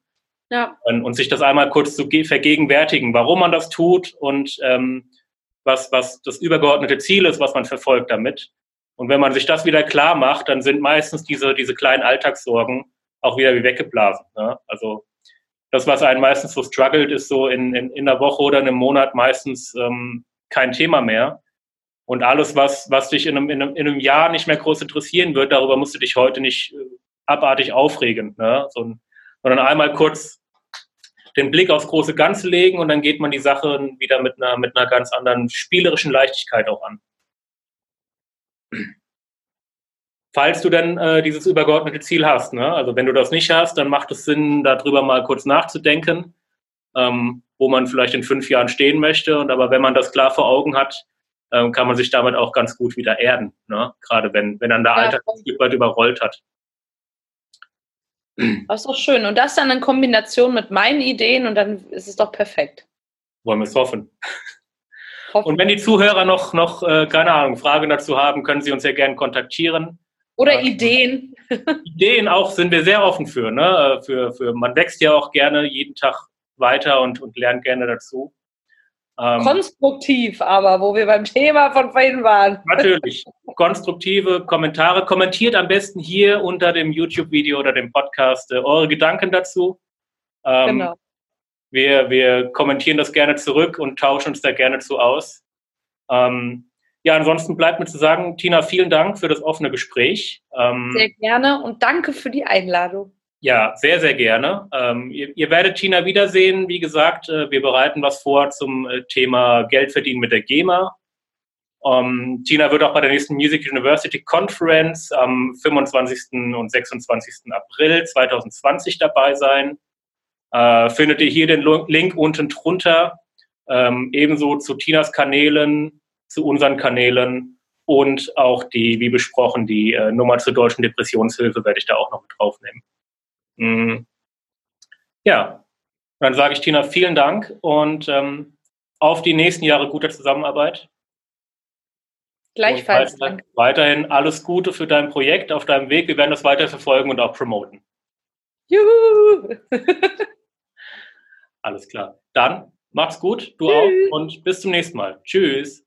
Ja. Und, und sich das einmal kurz zu vergegenwärtigen, warum man das tut und ähm, was, was das übergeordnete Ziel ist, was man verfolgt damit. Und wenn man sich das wieder klar macht, dann sind meistens diese, diese kleinen Alltagssorgen auch wieder wie weggeblasen. Ne? Also das, was einen meistens so struggelt, ist so in, in, in einer Woche oder einem Monat meistens ähm, kein Thema mehr. Und alles, was, was dich in einem, in, einem, in einem Jahr nicht mehr groß interessieren wird, darüber musst du dich heute nicht äh, abartig aufregen. Ne? So, sondern einmal kurz den Blick aufs große Ganze legen und dann geht man die Sache wieder mit einer, mit einer ganz anderen spielerischen Leichtigkeit auch an. Falls du denn äh, dieses übergeordnete Ziel hast, ne? also wenn du das nicht hast, dann macht es Sinn, darüber mal kurz nachzudenken, ähm, wo man vielleicht in fünf Jahren stehen möchte. Und aber wenn man das klar vor Augen hat, ähm, kann man sich damit auch ganz gut wieder erden, ne? gerade wenn, wenn dann der ja, Alltag ein Stück weit überrollt hat. Das ist doch schön. Und das dann in Kombination mit meinen Ideen und dann ist es doch perfekt. Wollen wir es hoffen. hoffen. Und wenn die Zuhörer noch, noch äh, keine Ahnung, Fragen dazu haben, können sie uns ja gerne kontaktieren. Oder äh, Ideen. Ideen auch sind wir sehr offen für, ne? Äh, für, für. Man wächst ja auch gerne jeden Tag weiter und, und lernt gerne dazu. Ähm, Konstruktiv aber, wo wir beim Thema von vorhin waren. Natürlich. Konstruktive Kommentare. Kommentiert am besten hier unter dem YouTube-Video oder dem Podcast äh, eure Gedanken dazu. Ähm, genau. Wir, wir kommentieren das gerne zurück und tauschen uns da gerne zu aus. Ähm, ja, ansonsten bleibt mir zu sagen, Tina, vielen Dank für das offene Gespräch. Ähm, Sehr gerne und danke für die Einladung. Ja, sehr, sehr gerne. Ähm, ihr, ihr, werdet Tina wiedersehen. Wie gesagt, äh, wir bereiten was vor zum äh, Thema Geld verdienen mit der GEMA. Ähm, Tina wird auch bei der nächsten Music University Conference am 25. und 26. April 2020 dabei sein. Äh, findet ihr hier den Link unten drunter. Ähm, ebenso zu Tinas Kanälen, zu unseren Kanälen und auch die, wie besprochen, die äh, Nummer zur deutschen Depressionshilfe werde ich da auch noch mit draufnehmen. Mhm. Ja, dann sage ich Tina vielen Dank und ähm, auf die nächsten Jahre guter Zusammenarbeit. Gleichfalls. Weiter, weiterhin alles Gute für dein Projekt auf deinem Weg. Wir werden das weiter verfolgen und auch promoten. Juhu! alles klar. Dann macht's gut, du Tschüss. auch und bis zum nächsten Mal. Tschüss.